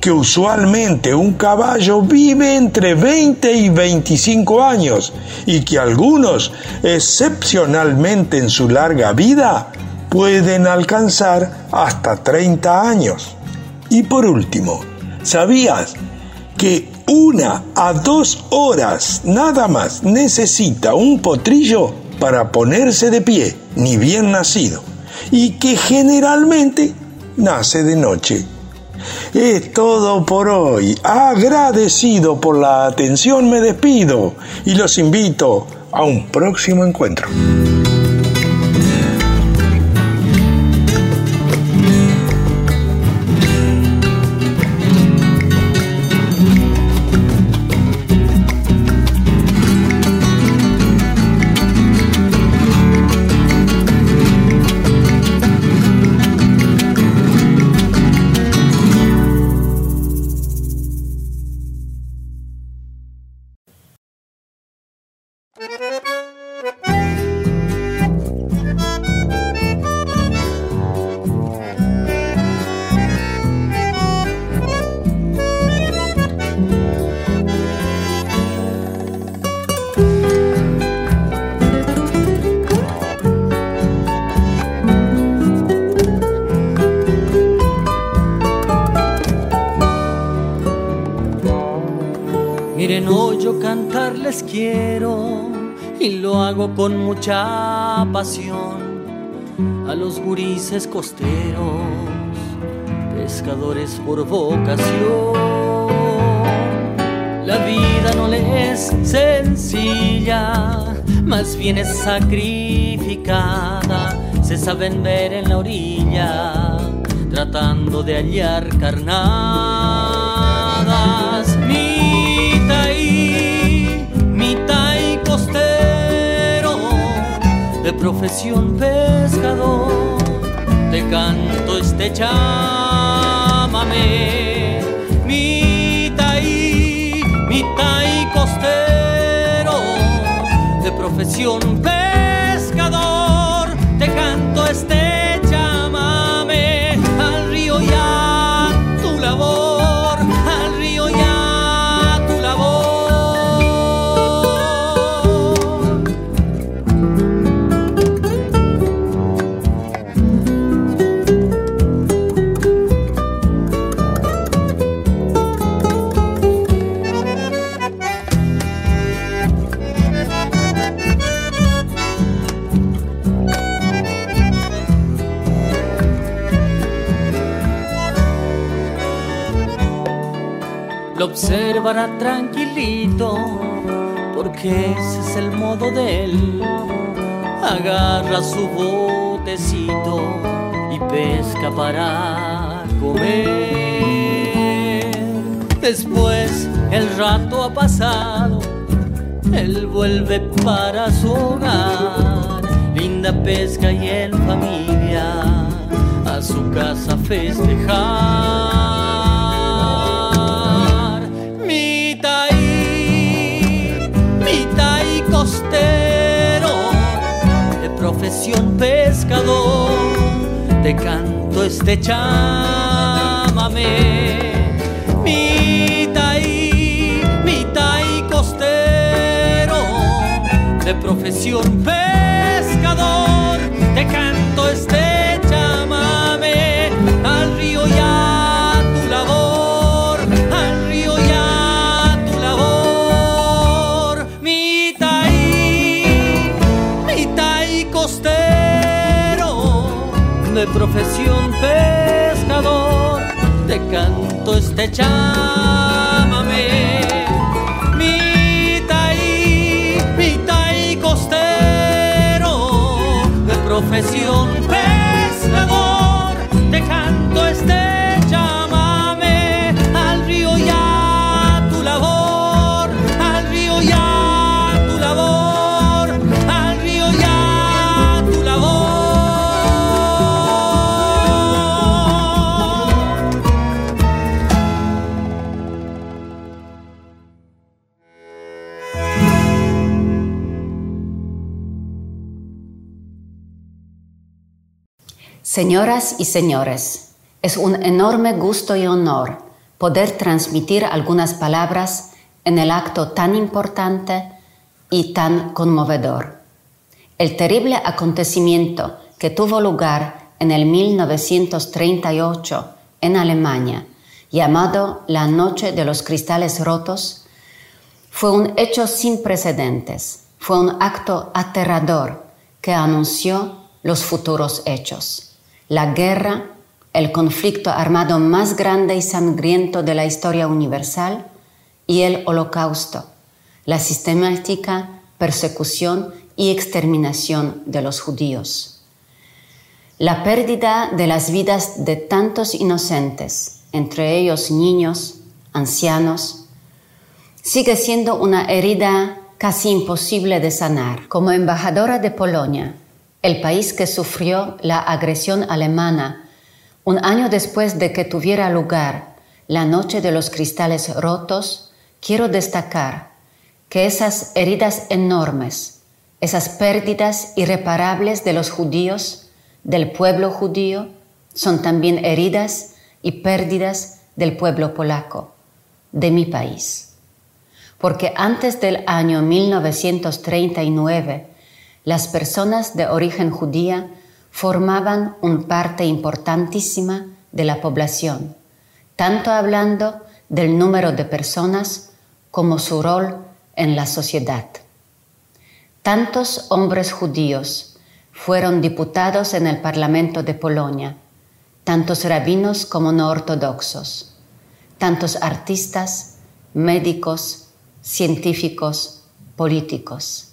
que usualmente un caballo vive entre 20 y 25 años y que algunos, excepcionalmente en su larga vida, pueden alcanzar hasta 30 años. Y por último, ¿sabías que una a dos horas nada más necesita un potrillo para ponerse de pie, ni bien nacido, y que generalmente nace de noche? Es todo por hoy. Agradecido por la atención me despido y los invito a un próximo encuentro. Costeros, pescadores por vocación. La vida no le es sencilla, más bien es sacrificada, se saben ver en la orilla, tratando de hallar carnadas. Mi taí, mi taí costero, de profesión pescador, canto este chámame. Mi taí, mi taí costero, de profesión porque ese es el modo de él. Agarra su botecito y pesca para comer. Después el rato ha pasado, él vuelve para su hogar. Linda pesca y en familia a su casa festejar. Costero, de profesión pescador, te canto este chámame. Mi taí, mi taí costero, de profesión pescador, te canto este de profesión pescador, te canto este chámame. Mi taí, mi taí costero, de profesión Señoras y señores, es un enorme gusto y honor poder transmitir algunas palabras en el acto tan importante y tan conmovedor. El terrible acontecimiento que tuvo lugar en el 1938 en Alemania, llamado la Noche de los Cristales Rotos, fue un hecho sin precedentes, fue un acto aterrador que anunció los futuros hechos. La guerra, el conflicto armado más grande y sangriento de la historia universal y el holocausto, la sistemática persecución y exterminación de los judíos. La pérdida de las vidas de tantos inocentes, entre ellos niños, ancianos, sigue siendo una herida casi imposible de sanar. Como embajadora de Polonia, el país que sufrió la agresión alemana un año después de que tuviera lugar la Noche de los Cristales Rotos, quiero destacar que esas heridas enormes, esas pérdidas irreparables de los judíos, del pueblo judío, son también heridas y pérdidas del pueblo polaco, de mi país. Porque antes del año 1939, las personas de origen judía formaban una parte importantísima de la población, tanto hablando del número de personas como su rol en la sociedad. Tantos hombres judíos fueron diputados en el Parlamento de Polonia, tantos rabinos como no ortodoxos, tantos artistas, médicos, científicos, políticos.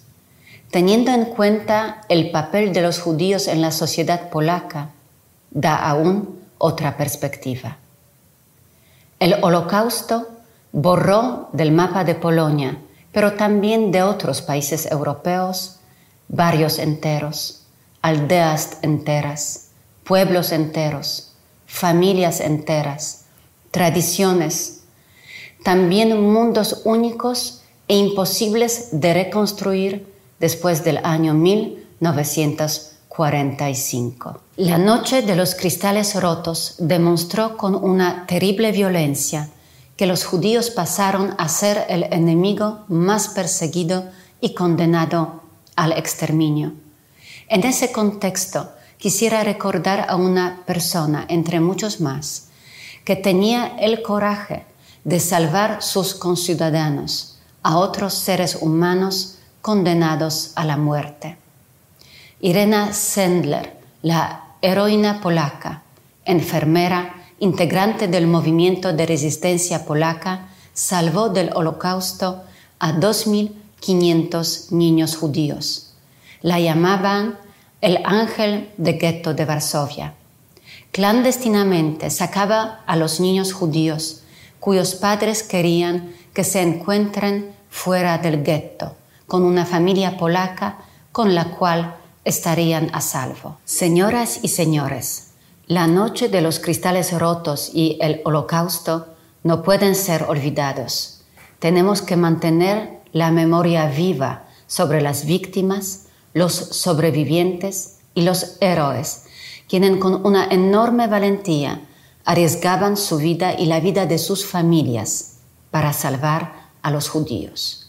Teniendo en cuenta el papel de los judíos en la sociedad polaca, da aún otra perspectiva. El holocausto borró del mapa de Polonia, pero también de otros países europeos, barrios enteros, aldeas enteras, pueblos enteros, familias enteras, tradiciones, también mundos únicos e imposibles de reconstruir después del año 1945. La noche de los cristales rotos demostró con una terrible violencia que los judíos pasaron a ser el enemigo más perseguido y condenado al exterminio. En ese contexto, quisiera recordar a una persona, entre muchos más, que tenía el coraje de salvar sus conciudadanos, a otros seres humanos condenados a la muerte. Irena Sendler, la heroína polaca, enfermera, integrante del movimiento de resistencia polaca, salvó del holocausto a 2.500 niños judíos. La llamaban el ángel de gueto de Varsovia. Clandestinamente sacaba a los niños judíos cuyos padres querían que se encuentren fuera del gueto, con una familia polaca con la cual estarían a salvo. Señoras y señores, la noche de los cristales rotos y el holocausto no pueden ser olvidados. Tenemos que mantener la memoria viva sobre las víctimas, los sobrevivientes y los héroes, quienes con una enorme valentía arriesgaban su vida y la vida de sus familias para salvar a los judíos.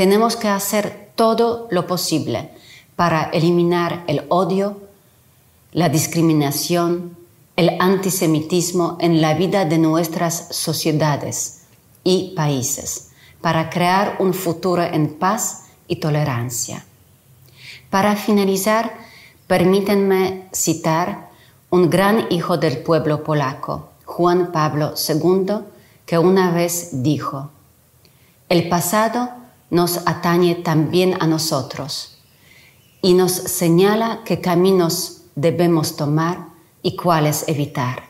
Tenemos que hacer todo lo posible para eliminar el odio, la discriminación, el antisemitismo en la vida de nuestras sociedades y países, para crear un futuro en paz y tolerancia. Para finalizar, permítanme citar un gran hijo del pueblo polaco, Juan Pablo II, que una vez dijo, el pasado nos atañe también a nosotros y nos señala qué caminos debemos tomar y cuáles evitar.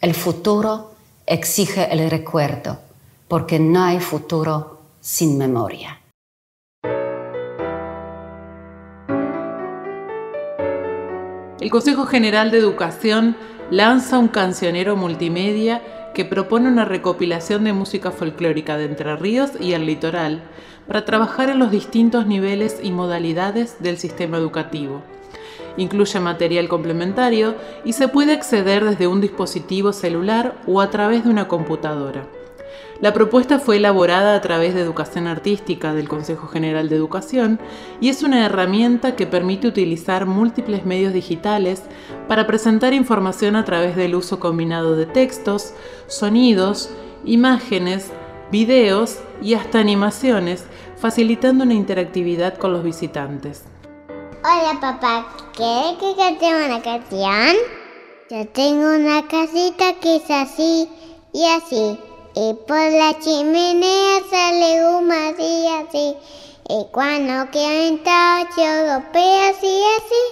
El futuro exige el recuerdo, porque no hay futuro sin memoria. El Consejo General de Educación lanza un cancionero multimedia que propone una recopilación de música folclórica de Entre Ríos y el litoral para trabajar en los distintos niveles y modalidades del sistema educativo incluye material complementario y se puede acceder desde un dispositivo celular o a través de una computadora. La propuesta fue elaborada a través de Educación Artística del Consejo General de Educación y es una herramienta que permite utilizar múltiples medios digitales para presentar información a través del uso combinado de textos, sonidos, imágenes, videos y hasta animaciones, facilitando una interactividad con los visitantes. Hola papá, ¿quieres que cantemos una canción? Yo tengo una casita que es así y así. Y por la chimenea sale humo así así. Y cuando quiero entrar yo golpeo así así.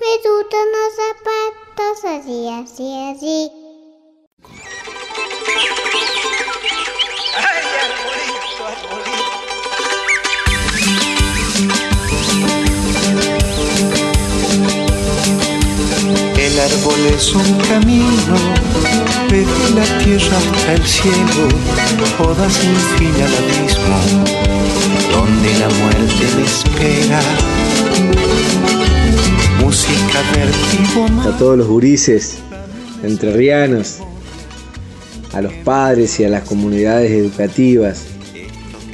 Me gustan los zapatos así así así. ¡Ay, arbolito, arbolito! El árbol es un camino, desde la tierra hasta el cielo, poda sin fin al abismo, donde la muerte me espera. Música vertigo A todos los gurises entrerrianos, a los padres y a las comunidades educativas.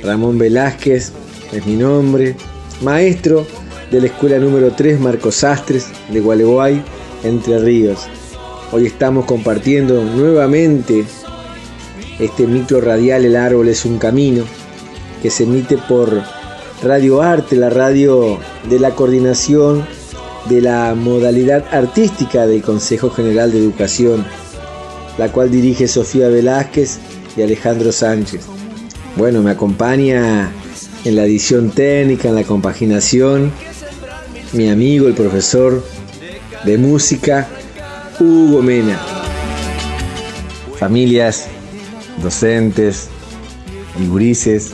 Ramón Velázquez es mi nombre, maestro de la escuela número 3 Marcos Sastres de Gualeguay, Entre Ríos. Hoy estamos compartiendo nuevamente este micro radial El Árbol es un Camino, que se emite por Radio Arte, la radio de la coordinación de la modalidad artística del Consejo General de Educación, la cual dirige Sofía Velázquez y Alejandro Sánchez. Bueno, me acompaña en la edición técnica, en la compaginación, mi amigo, el profesor de música, Hugo Mena. Familias, docentes y gurises,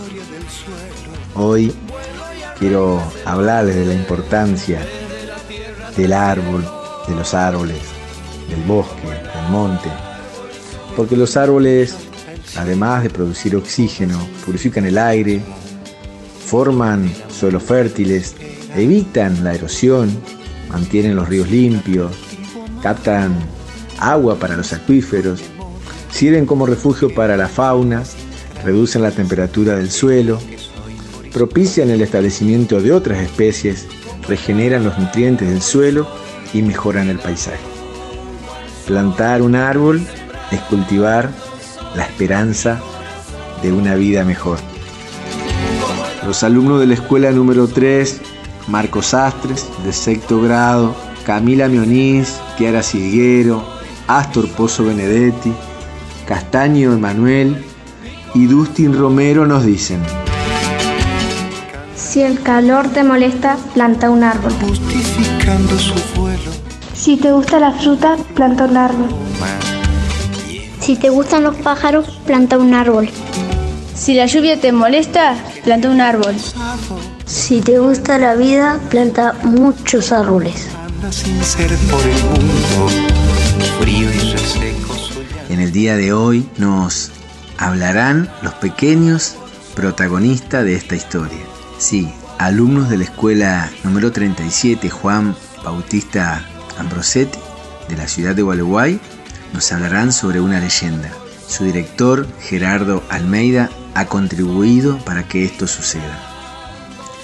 hoy quiero hablarles de la importancia del árbol, de los árboles, del bosque, del monte, porque los árboles, además de producir oxígeno, purifican el aire, forman suelos fértiles, evitan la erosión, mantienen los ríos limpios, captan agua para los acuíferos, sirven como refugio para la fauna, reducen la temperatura del suelo, propician el establecimiento de otras especies, regeneran los nutrientes del suelo y mejoran el paisaje. Plantar un árbol es cultivar la esperanza de una vida mejor. Los alumnos de la escuela número 3, Marcos Astres, de sexto grado, Camila Mioniz, Chiara Silguero, Astor Pozo Benedetti, Castaño Emanuel y Dustin Romero nos dicen. Si el calor te molesta, planta un árbol. Justificando su vuelo. Si te gusta la fruta, planta un árbol. Si te gustan los pájaros, planta un árbol. Si la lluvia te molesta, planta un árbol. Si te gusta la vida, planta muchos árboles. Anda sin ser por el mundo, frío y reseco. En el día de hoy nos hablarán los pequeños protagonistas de esta historia. Sí, alumnos de la escuela número 37 Juan Bautista Ambrosetti de la ciudad de Gualeguay nos hablarán sobre una leyenda. Su director, Gerardo Almeida, ha contribuido para que esto suceda.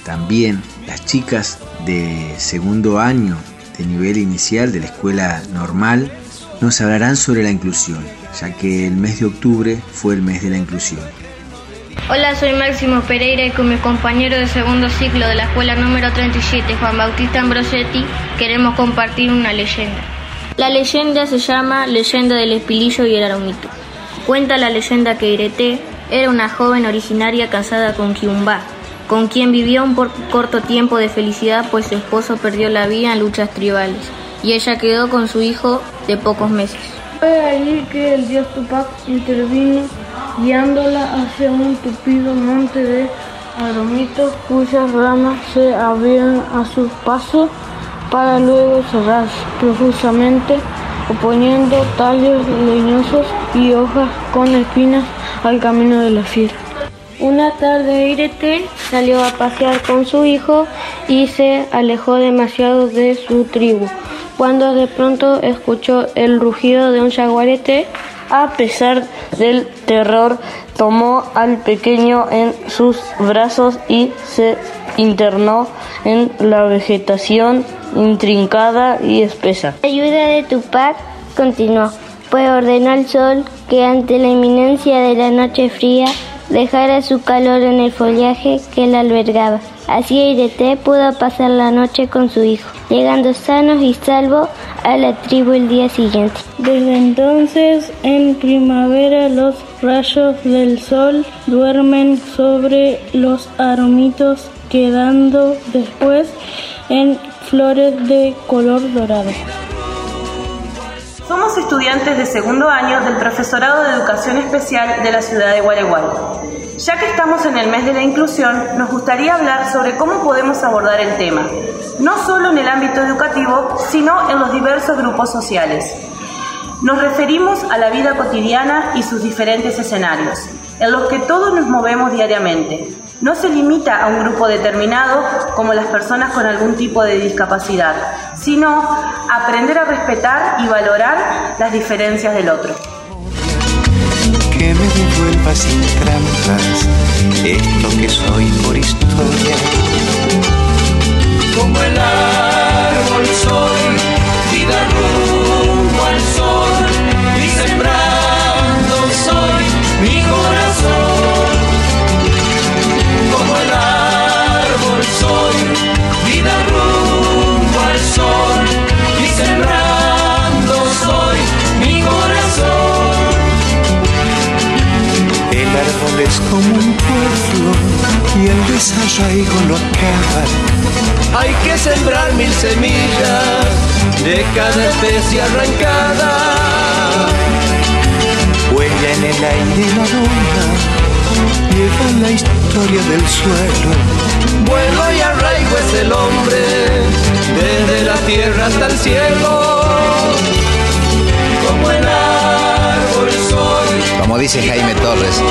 También las chicas de segundo año de nivel inicial de la escuela normal nos hablarán sobre la inclusión, ya que el mes de octubre fue el mes de la inclusión. Hola, soy Máximo Pereira y con mi compañero de segundo ciclo de la escuela número 37, Juan Bautista Ambrosetti, queremos compartir una leyenda. La leyenda se llama Leyenda del Espilillo y el Aromito. Cuenta la leyenda que Irete era una joven originaria casada con Kiumba, con quien vivió un corto tiempo de felicidad pues su esposo perdió la vida en luchas tribales y ella quedó con su hijo de pocos meses. Fue allí que el dios Tupac intervino guiándola hacia un tupido monte de aromitos cuyas ramas se abrían a su paso para luego cerrarse profusamente, oponiendo tallos leñosos y hojas con espinas al camino de la fiera. Una tarde Irete salió a pasear con su hijo y se alejó demasiado de su tribu, cuando de pronto escuchó el rugido de un jaguarete. A pesar del terror, tomó al pequeño en sus brazos y se internó en la vegetación intrincada y espesa. Ayuda de Tupac continuó, pues ordenó al sol que ante la inminencia de la noche fría dejara su calor en el follaje que la albergaba. Así Irete pudo pasar la noche con su hijo, llegando sanos y salvos a la tribu el día siguiente. Desde entonces, en primavera, los rayos del sol duermen sobre los aromitos, quedando después en flores de color dorado. Somos estudiantes de segundo año del Profesorado de Educación Especial de la ciudad de Gualeguay. Ya que estamos en el mes de la inclusión, nos gustaría hablar sobre cómo podemos abordar el tema, no solo en el ámbito educativo, sino en los diversos grupos sociales. Nos referimos a la vida cotidiana y sus diferentes escenarios, en los que todos nos movemos diariamente. No se limita a un grupo determinado como las personas con algún tipo de discapacidad, sino aprender a respetar y valorar las diferencias del otro. Que me devuelva sin trampas esto que soy por historia. Como el árbol soy, vida rumbo al sol, y sembrando es como un pueblo y el desarraigo lo acaba. Hay que sembrar mil semillas de cada especie arrancada. Huella en el aire la luna, lleva la historia del suelo. Vuelo y arraigo es el hombre, desde la tierra hasta el cielo. Como dice Jaime Torres,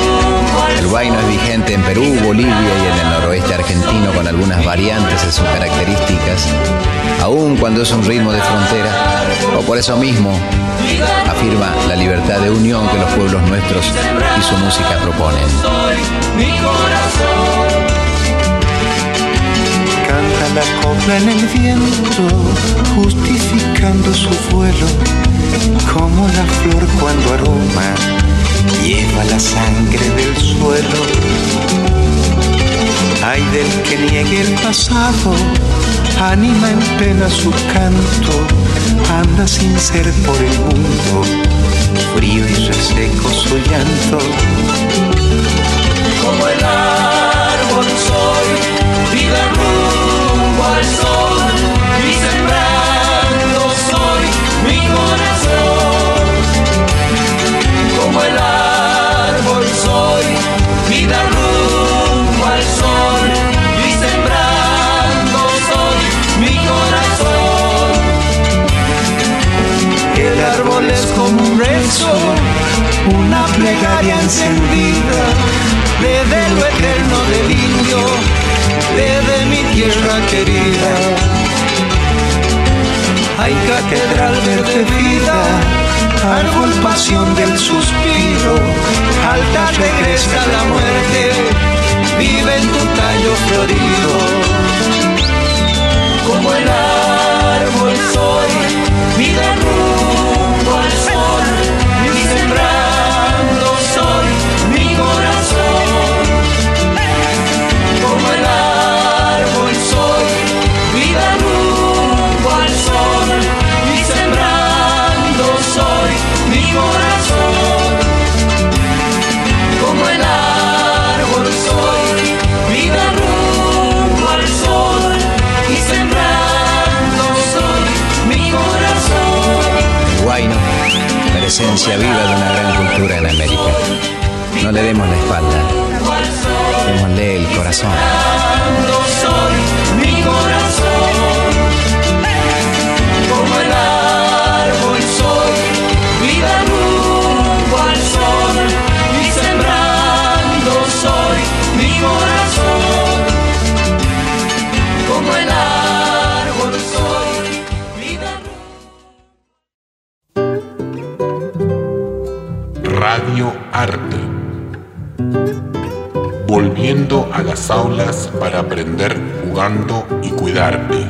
el guayno es vigente en Perú, Bolivia y en el noroeste argentino con algunas variantes en sus características, aun cuando es un ritmo de frontera, o por eso mismo afirma la libertad de unión que los pueblos nuestros y su música proponen. La copla en el viento, justificando su vuelo, como la flor cuando aroma, lleva la sangre del suelo. Ay del que niegue el pasado, anima en pena su canto, anda sin ser por el mundo, frío y reseco su llanto. Como el árbol soy, vida rumbo al sol, y sembrando soy mi corazón. Vida al sol, y sembrando soy mi corazón. El árbol es como un rezo, una plegaria encendida, desde lo eterno del indio, desde mi tierra querida. Hay catedral verde vida, árbol pasión del suspiro, alta regresa la muerte, vive en tu tallo florido. Como el esencia viva de una gran cultura en América. No le demos la espalda, démosle el corazón. Para aprender jugando y cuidarte.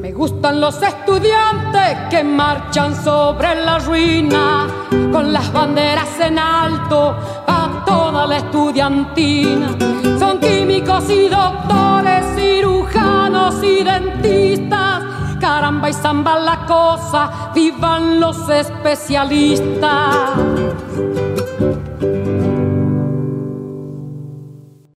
Me gustan los estudiantes que marchan sobre la ruina con las banderas en alto a toda la estudiantina. Son químicos y doctores, cirujanos y dentistas. Caramba y zamba la cosa, vivan los especialistas.